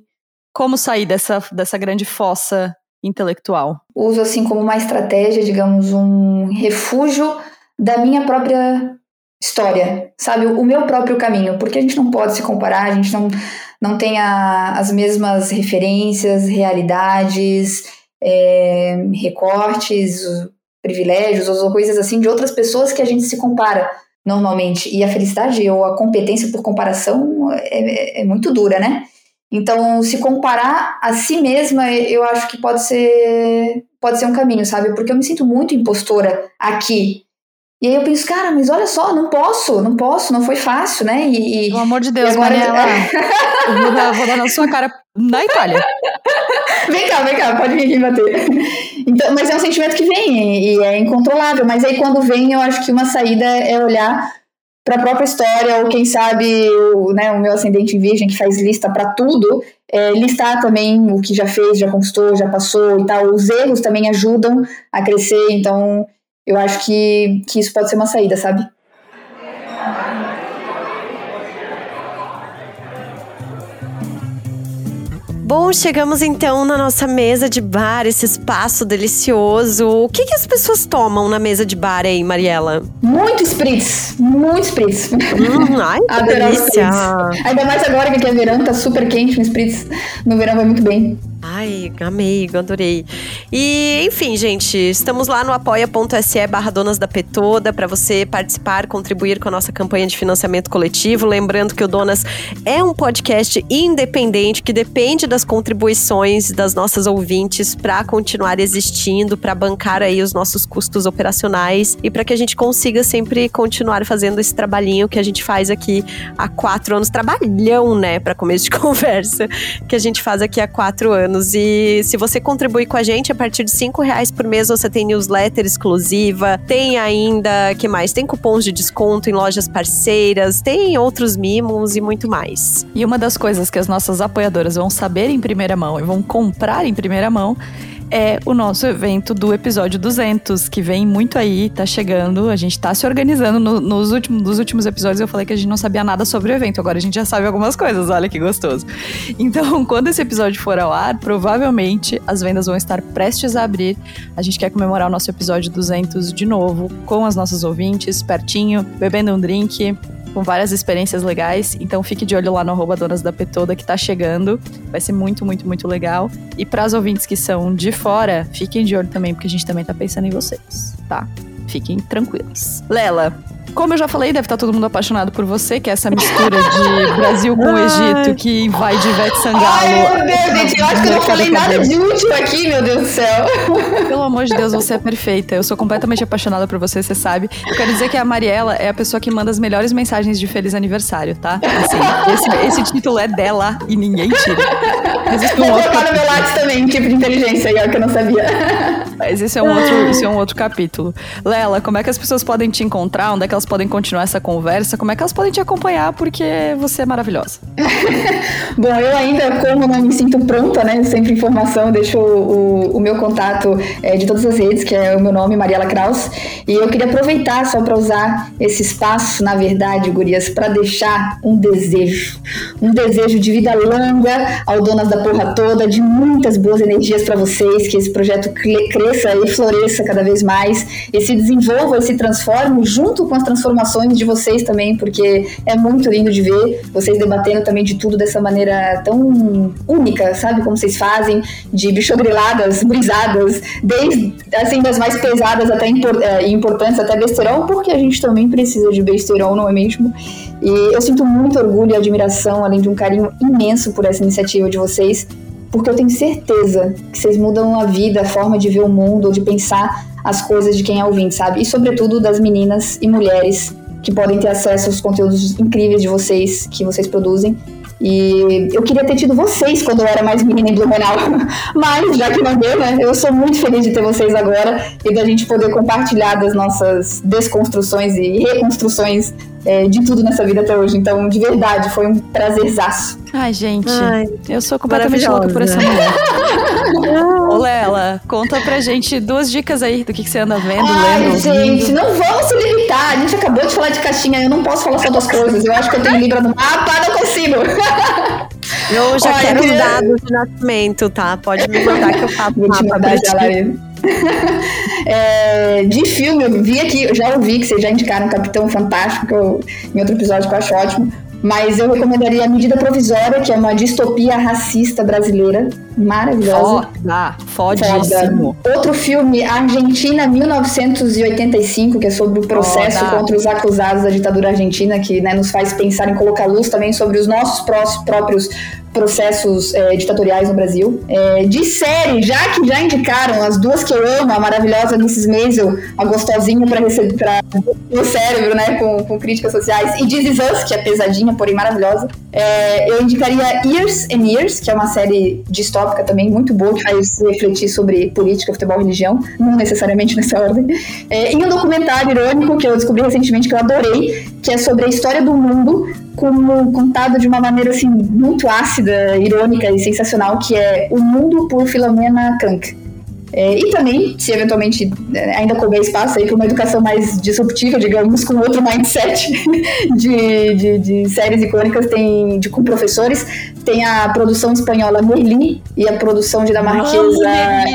como sair dessa, dessa grande fossa intelectual? Uso assim como uma estratégia, digamos, um refúgio da minha própria história, sabe? O meu próprio caminho, porque a gente não pode se comparar, a gente não, não tem a, as mesmas referências, realidades, é, recortes, privilégios ou coisas assim de outras pessoas que a gente se compara normalmente. E a felicidade ou a competência por comparação é, é, é muito dura, né? Então, se comparar a si mesma, eu acho que pode ser pode ser um caminho, sabe? Porque eu me sinto muito impostora aqui. E aí eu penso, cara, mas olha só, não posso, não posso, não foi fácil, né? E, Pelo amor de Deus, agora... Mariela, eu vou dar, vou dar na sua cara na Itália. vem cá, vem cá, pode vir aqui bater. Então, mas é um sentimento que vem e é incontrolável. Mas aí quando vem, eu acho que uma saída é olhar para a própria história, ou quem sabe o, né, o meu ascendente em virgem, que faz lista para tudo, é, listar também o que já fez, já conquistou, já passou e tal. Os erros também ajudam a crescer, então eu acho que, que isso pode ser uma saída, sabe? Bom, chegamos então na nossa mesa de bar, esse espaço delicioso. O que, que as pessoas tomam na mesa de bar aí, Mariela? Muito spritz, muito spritz. Hum, ai, que delícia. Ainda mais agora que aqui é verão, tá super quente, um spritz no verão vai muito bem. Ai, amei, adorei. E, enfim, gente, estamos lá no apoia.se barra Donas da Petoda para você participar, contribuir com a nossa campanha de financiamento coletivo. Lembrando que o Donas é um podcast independente que depende das contribuições das nossas ouvintes para continuar existindo, para bancar aí os nossos custos operacionais e para que a gente consiga sempre continuar fazendo esse trabalhinho que a gente faz aqui há quatro anos. Trabalhão, né, para começo de conversa, que a gente faz aqui há quatro anos anos. E se você contribuir com a gente, a partir de cinco reais por mês você tem newsletter exclusiva, tem ainda, que mais? Tem cupons de desconto em lojas parceiras, tem outros mimos e muito mais. E uma das coisas que as nossas apoiadoras vão saber em primeira mão e vão comprar em primeira mão é o nosso evento do episódio 200, que vem muito aí, tá chegando. A gente tá se organizando. No, nos, últimos, nos últimos episódios eu falei que a gente não sabia nada sobre o evento, agora a gente já sabe algumas coisas, olha que gostoso. Então, quando esse episódio for ao ar, provavelmente as vendas vão estar prestes a abrir. A gente quer comemorar o nosso episódio 200 de novo, com as nossas ouvintes, pertinho, bebendo um drink, com várias experiências legais. Então fique de olho lá no arroba Donas da Petoda que tá chegando. Vai ser muito, muito, muito legal. E para as ouvintes que são de fora, fiquem de olho também, porque a gente também tá pensando em vocês, tá? Fiquem tranquilos. Lela, como eu já falei, deve estar todo mundo apaixonado por você, que é essa mistura de Brasil com o Egito, que vai de Ivete Sangalo. Ai, meu Deus, gente, eu acho que eu não falei nada de útil aqui, meu Deus do céu. Pelo amor de Deus, você é perfeita. Eu sou completamente apaixonada por você, você sabe. Eu quero dizer que a Mariela é a pessoa que manda as melhores mensagens de feliz aniversário, tá? Assim, esse, esse título é dela e ninguém tira. Existe um Vou outro colocar no meu lápis também, tipo de inteligência aí, ó, que eu não sabia. Mas esse é um outro, esse é um outro capítulo. Lela, como é que as pessoas podem te encontrar? Onde é que elas podem continuar essa conversa? Como é que elas podem te acompanhar? Porque você é maravilhosa. Bom, eu ainda, como não me sinto pronta, né? Sempre informação, deixo o, o, o meu contato é, de todas as redes, que é o meu nome, Mariela Kraus. E eu queria aproveitar só para usar esse espaço, na verdade, Gurias, para deixar um desejo. Um desejo de vida longa ao Donas da Porra Toda, de muitas boas energias para vocês, que esse projeto cresça e floresça cada vez mais, e se desenvolva e se transforme junto com as transformações de vocês também, porque é muito lindo de ver vocês debatendo também de tudo dessa maneira tão única, sabe? Como vocês fazem, de bichogriladas, brisadas, desde assim das mais pesadas até impor, é, importantes, até besterol, porque a gente também precisa de besterol, não é mesmo? E eu sinto muito orgulho e admiração, além de um carinho imenso por essa iniciativa de vocês, porque eu tenho certeza que vocês mudam a vida, a forma de ver o mundo, de pensar as coisas de quem é ouvinte, sabe? E sobretudo das meninas e mulheres que podem ter acesso aos conteúdos incríveis de vocês, que vocês produzem. E eu queria ter tido vocês quando eu era mais menina em Blumenau, mas já que não deu, né? Eu sou muito feliz de ter vocês agora e da gente poder compartilhar das nossas desconstruções e reconstruções é, de tudo nessa vida até hoje. Então, de verdade, foi um prazerzaço. Ai, gente, Ai, eu sou completamente louca por essa mulher. Ô, Lela, conta pra gente duas dicas aí do que, que você anda vendo, Ai, lendo. gente, não vamos se limitar. A gente acabou de falar de caixinha, eu não posso falar só duas coisas. Eu acho que eu tenho Libra no mapa, não consigo. Eu já Olha, quero os dados de nascimento, tá? Pode me mandar que eu faço o mapa pra ti. é, de filme, eu vi aqui, eu já ouvi que vocês já indicaram Capitão Fantástico, eu, em outro episódio que eu acho ótimo. Mas eu recomendaria a Medida Provisória, que é uma distopia racista brasileira. Maravilhosa. Foda, fodíssimo. Foda. Outro filme, Argentina 1985, que é sobre o processo Foda. contra os acusados da ditadura argentina, que né, nos faz pensar em colocar luz também sobre os nossos próprios processos é, ditatoriais no Brasil. É, de série, já que já indicaram as duas que eu amo, a maravilhosa Mrs. Maisel, a gostosinha para receber pra, o cérebro, né, com, com críticas sociais, e This Is Us, que é pesadinha, porém maravilhosa. É, eu indicaria Years and Years, que é uma série distópica também muito boa, que faz refletir sobre política, futebol, religião, não necessariamente nessa ordem. É, e um documentário irônico que eu descobri recentemente que eu adorei, que é sobre a história do mundo como contado de uma maneira assim muito ácida, irônica e sensacional, que é O Mundo por Filomena Kank. É, e também, se eventualmente né, ainda couber espaço aí para uma educação mais disruptiva, digamos, com outro mindset de, de, de, séries icônicas, tem de, com professores, tem a produção espanhola Merli e a produção dinamarquesa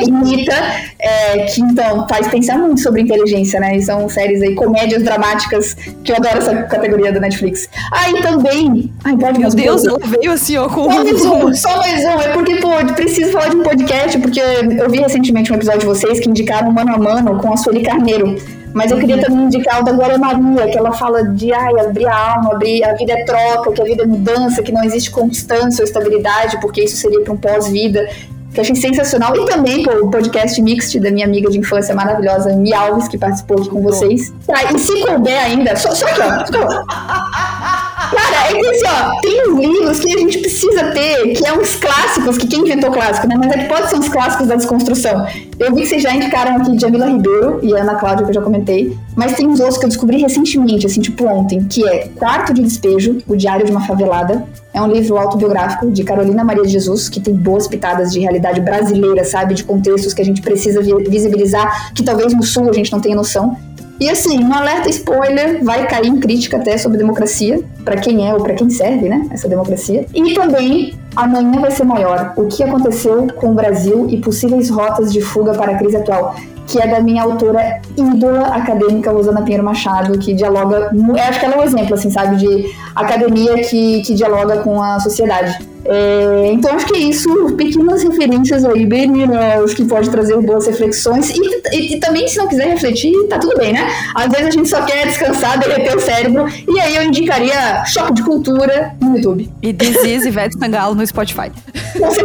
Imita, é, que então faz pensar muito sobre inteligência, né? E são séries aí, comédias dramáticas, que eu adoro essa categoria da Netflix. Ah, e também. Ai, pode Meu Deus, ela veio assim, ó, com. Só mais um, só mais um. É porque, pô, preciso falar de um podcast, porque eu vi recentemente um episódio de vocês que indicaram mano a mano com a Sueli Carneiro. Mas eu queria também indicar o da Glória Maria, que ela fala de ai, abrir a alma, abrir, a vida é troca, que a vida é mudança, que não existe constância ou estabilidade, porque isso seria para um pós-vida. Que eu achei sensacional. E também pô, o podcast Mixed da minha amiga de infância maravilhosa, Mi Alves, que participou aqui com vocês. Tá, e se couber ainda, só, só aqui, ó. Cara, é que assim, ó, tem uns livros que a gente precisa ter, que é uns clássicos, que quem inventou clássico, né? Mas é que pode ser uns clássicos da desconstrução. Eu vi que vocês já indicaram aqui Jamila Ribeiro e Ana Cláudia, que eu já comentei. Mas tem uns outros que eu descobri recentemente, assim, tipo ontem, que é Quarto de Despejo, O Diário de uma Favelada. É um livro autobiográfico de Carolina Maria de Jesus, que tem boas pitadas de realidade brasileira, sabe? De contextos que a gente precisa visibilizar, que talvez no Sul a gente não tenha noção. E assim, um alerta spoiler, vai cair em crítica até sobre democracia, para quem é ou para quem serve, né, essa democracia. E também amanhã vai ser maior. O que aconteceu com o Brasil e possíveis rotas de fuga para a crise atual que é da minha autora ídola acadêmica, Rosana Pinheiro Machado, que dialoga. Eu acho que ela é um exemplo, assim, sabe, de academia que, que dialoga com a sociedade. É, então acho que é isso, pequenas referências aí, meninas, que pode trazer boas reflexões. E, e, e, também, se não quiser refletir, tá tudo bem, né? Às vezes a gente só quer descansar, derreter o cérebro. E aí eu indicaria Choque de Cultura no YouTube. E Disease Ivete Sangalo no Spotify.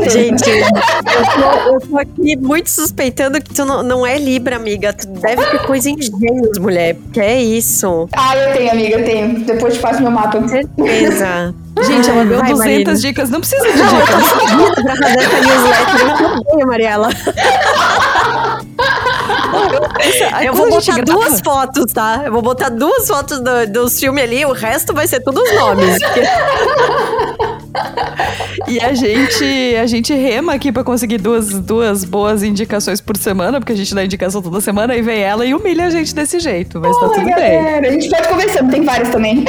Gente, eu tô, eu tô, aqui muito suspeitando que tu não, não é Libra, amiga. Tu deve ter coisa em gêmeos, mulher. Que é isso? Ah, eu tenho, amiga, eu tenho. Depois te faço meu mapa. Com certeza. Gente, ela deu Vai, 200 Marina. dicas. Não precisa de dicas. Não, pra fazer essa newsletter. Eu Mariela. Eu vou botar duas fotos, tá? Eu vou botar duas fotos do, dos filmes ali, o resto vai ser todos os nomes. Porque... e a gente, a gente rema aqui pra conseguir duas, duas boas indicações por semana, porque a gente dá indicação toda semana e vem ela e humilha a gente desse jeito. Mas tá tudo galera, bem. A gente pode conversando, tem vários também.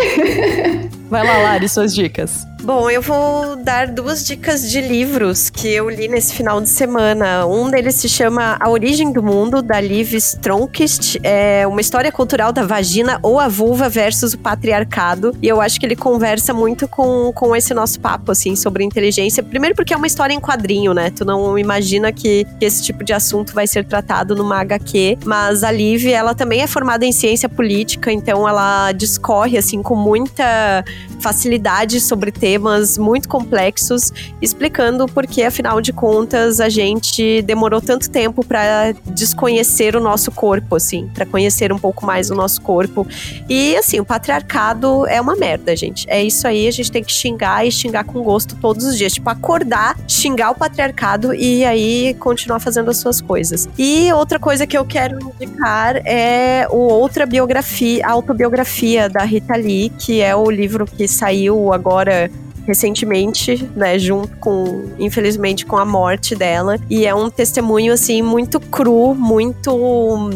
Vai lá, Lari, suas dicas. Bom, eu vou dar duas dicas de livros que eu li nesse final de semana. Um deles se chama A Origem do Mundo, da Liv Stromkist. É uma história cultural da vagina ou a vulva versus o patriarcado. E eu acho que ele conversa muito com, com esse nosso papo, assim, sobre inteligência. Primeiro porque é uma história em quadrinho, né? Tu não imagina que, que esse tipo de assunto vai ser tratado numa HQ. Mas a Liv, ela também é formada em ciência política, então ela discorre, assim, com muita facilidade sobre temas muito complexos, explicando por que, afinal de contas, a gente demorou tanto tempo para desconhecer o nosso corpo, assim, para conhecer um pouco mais o nosso corpo. E, assim, o patriarcado é uma merda, gente. É isso aí, a gente tem que xingar e xingar com gosto todos os dias. Tipo, acordar, xingar o patriarcado e aí continuar fazendo as suas coisas. E outra coisa que eu quero indicar é o outra biografia, autobiografia da Rita Lee, que é o livro que saiu agora recentemente, né, junto com, infelizmente, com a morte dela. E é um testemunho, assim, muito cru, muito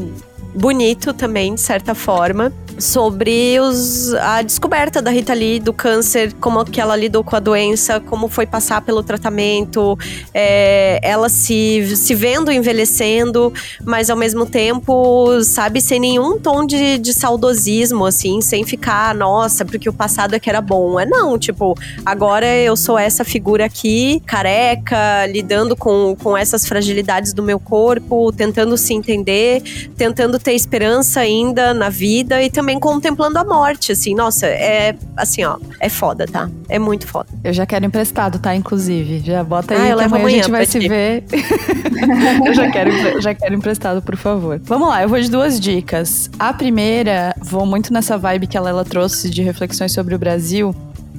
bonito também, de certa forma sobre os, a descoberta da Rita Lee do câncer, como que ela lidou com a doença, como foi passar pelo tratamento, é, ela se, se vendo envelhecendo, mas ao mesmo tempo, sabe, sem nenhum tom de, de saudosismo, assim, sem ficar, nossa, porque o passado é que era bom. É não, tipo, agora eu sou essa figura aqui, careca, lidando com, com essas fragilidades do meu corpo, tentando se entender, tentando ter esperança ainda na vida e também também contemplando a morte, assim. Nossa, é assim, ó, é foda, tá? É muito foda. Eu já quero emprestado, tá? Inclusive. Já bota aí ah, que amanhã a gente vai se ver. eu já quero, já quero emprestado, por favor. Vamos lá, eu vou de duas dicas. A primeira, vou muito nessa vibe que a Lela trouxe de reflexões sobre o Brasil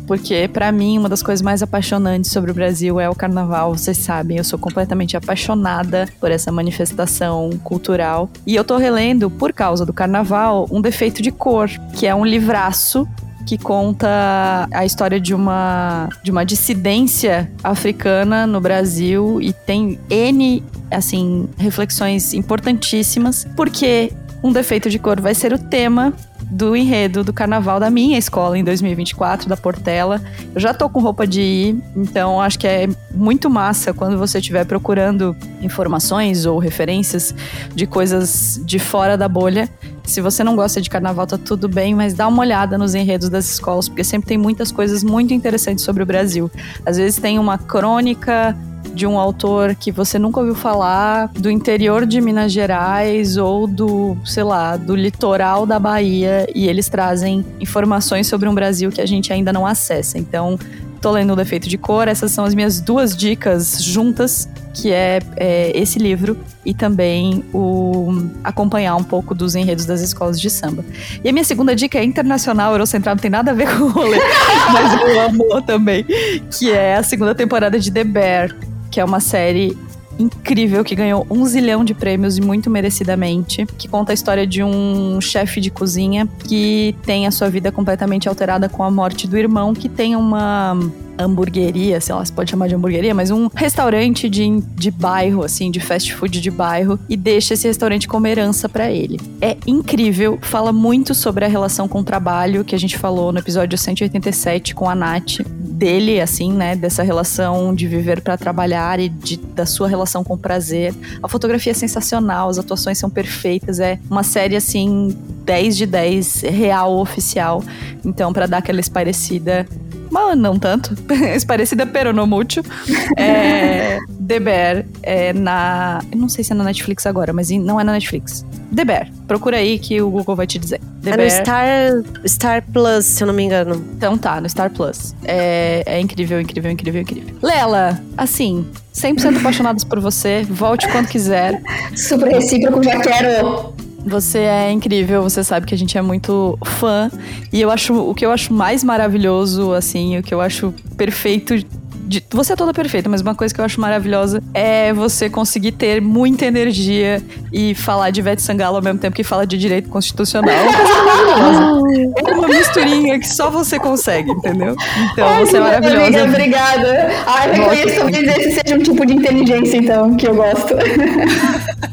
porque para mim uma das coisas mais apaixonantes sobre o Brasil é o carnaval, vocês sabem, eu sou completamente apaixonada por essa manifestação cultural. E eu tô relendo, por causa do carnaval, Um Defeito de Cor, que é um livraço que conta a história de uma de uma dissidência africana no Brasil e tem N assim reflexões importantíssimas, porque um defeito de cor vai ser o tema do enredo do carnaval da minha escola em 2024, da Portela. Eu já tô com roupa de ir, então acho que é muito massa quando você estiver procurando informações ou referências de coisas de fora da bolha. Se você não gosta de carnaval, tá tudo bem, mas dá uma olhada nos enredos das escolas, porque sempre tem muitas coisas muito interessantes sobre o Brasil. Às vezes tem uma crônica de um autor que você nunca ouviu falar, do interior de Minas Gerais ou do, sei lá, do litoral da Bahia, e eles trazem informações sobre um Brasil que a gente ainda não acessa. Então, tô lendo o Defeito de Cor, essas são as minhas duas dicas juntas, que é, é, esse livro e também o acompanhar um pouco dos enredos das escolas de samba. E a minha segunda dica é internacional, eurocentrado, não tem nada a ver com o rolê, mas eu amo também, que é a segunda temporada de The Bear, que é uma série incrível que ganhou um zilhão de prêmios e muito merecidamente, que conta a história de um chefe de cozinha que tem a sua vida completamente alterada com a morte do irmão, que tem uma hamburgueria, sei lá, se pode chamar de hamburgueria, mas um restaurante de, de bairro, assim, de fast food de bairro, e deixa esse restaurante como herança para ele. É incrível, fala muito sobre a relação com o trabalho, que a gente falou no episódio 187 com a Nath, dele, assim, né, dessa relação de viver para trabalhar e de, da sua relação com o prazer. A fotografia é sensacional, as atuações são perfeitas, é uma série, assim, 10 de 10, real, oficial. Então, para dar aquela esparecida mas não tanto. Parecida peronomútil. É, The Bear é na. Eu não sei se é na Netflix agora, mas não é na Netflix. The Bear. Procura aí que o Google vai te dizer. The é Bear. no Star, Star Plus, se eu não me engano. Então tá, no Star Plus. É, é incrível, incrível, incrível, incrível. Lela, assim, 100% apaixonados por você. Volte quando quiser. Super recíproco, já quero. Você é incrível, você sabe que a gente é muito fã. E eu acho o que eu acho mais maravilhoso, assim, o que eu acho perfeito de, você é toda perfeita, mas uma coisa que eu acho maravilhosa é você conseguir ter muita energia e falar de Ivete Sangalo ao mesmo tempo que fala de direito constitucional. É, é uma misturinha que só você consegue, entendeu? Então Ai, você é maravilhosa. Amiga, obrigada. Ai, reconheço talvez esse seja um tipo de inteligência, então, que eu gosto.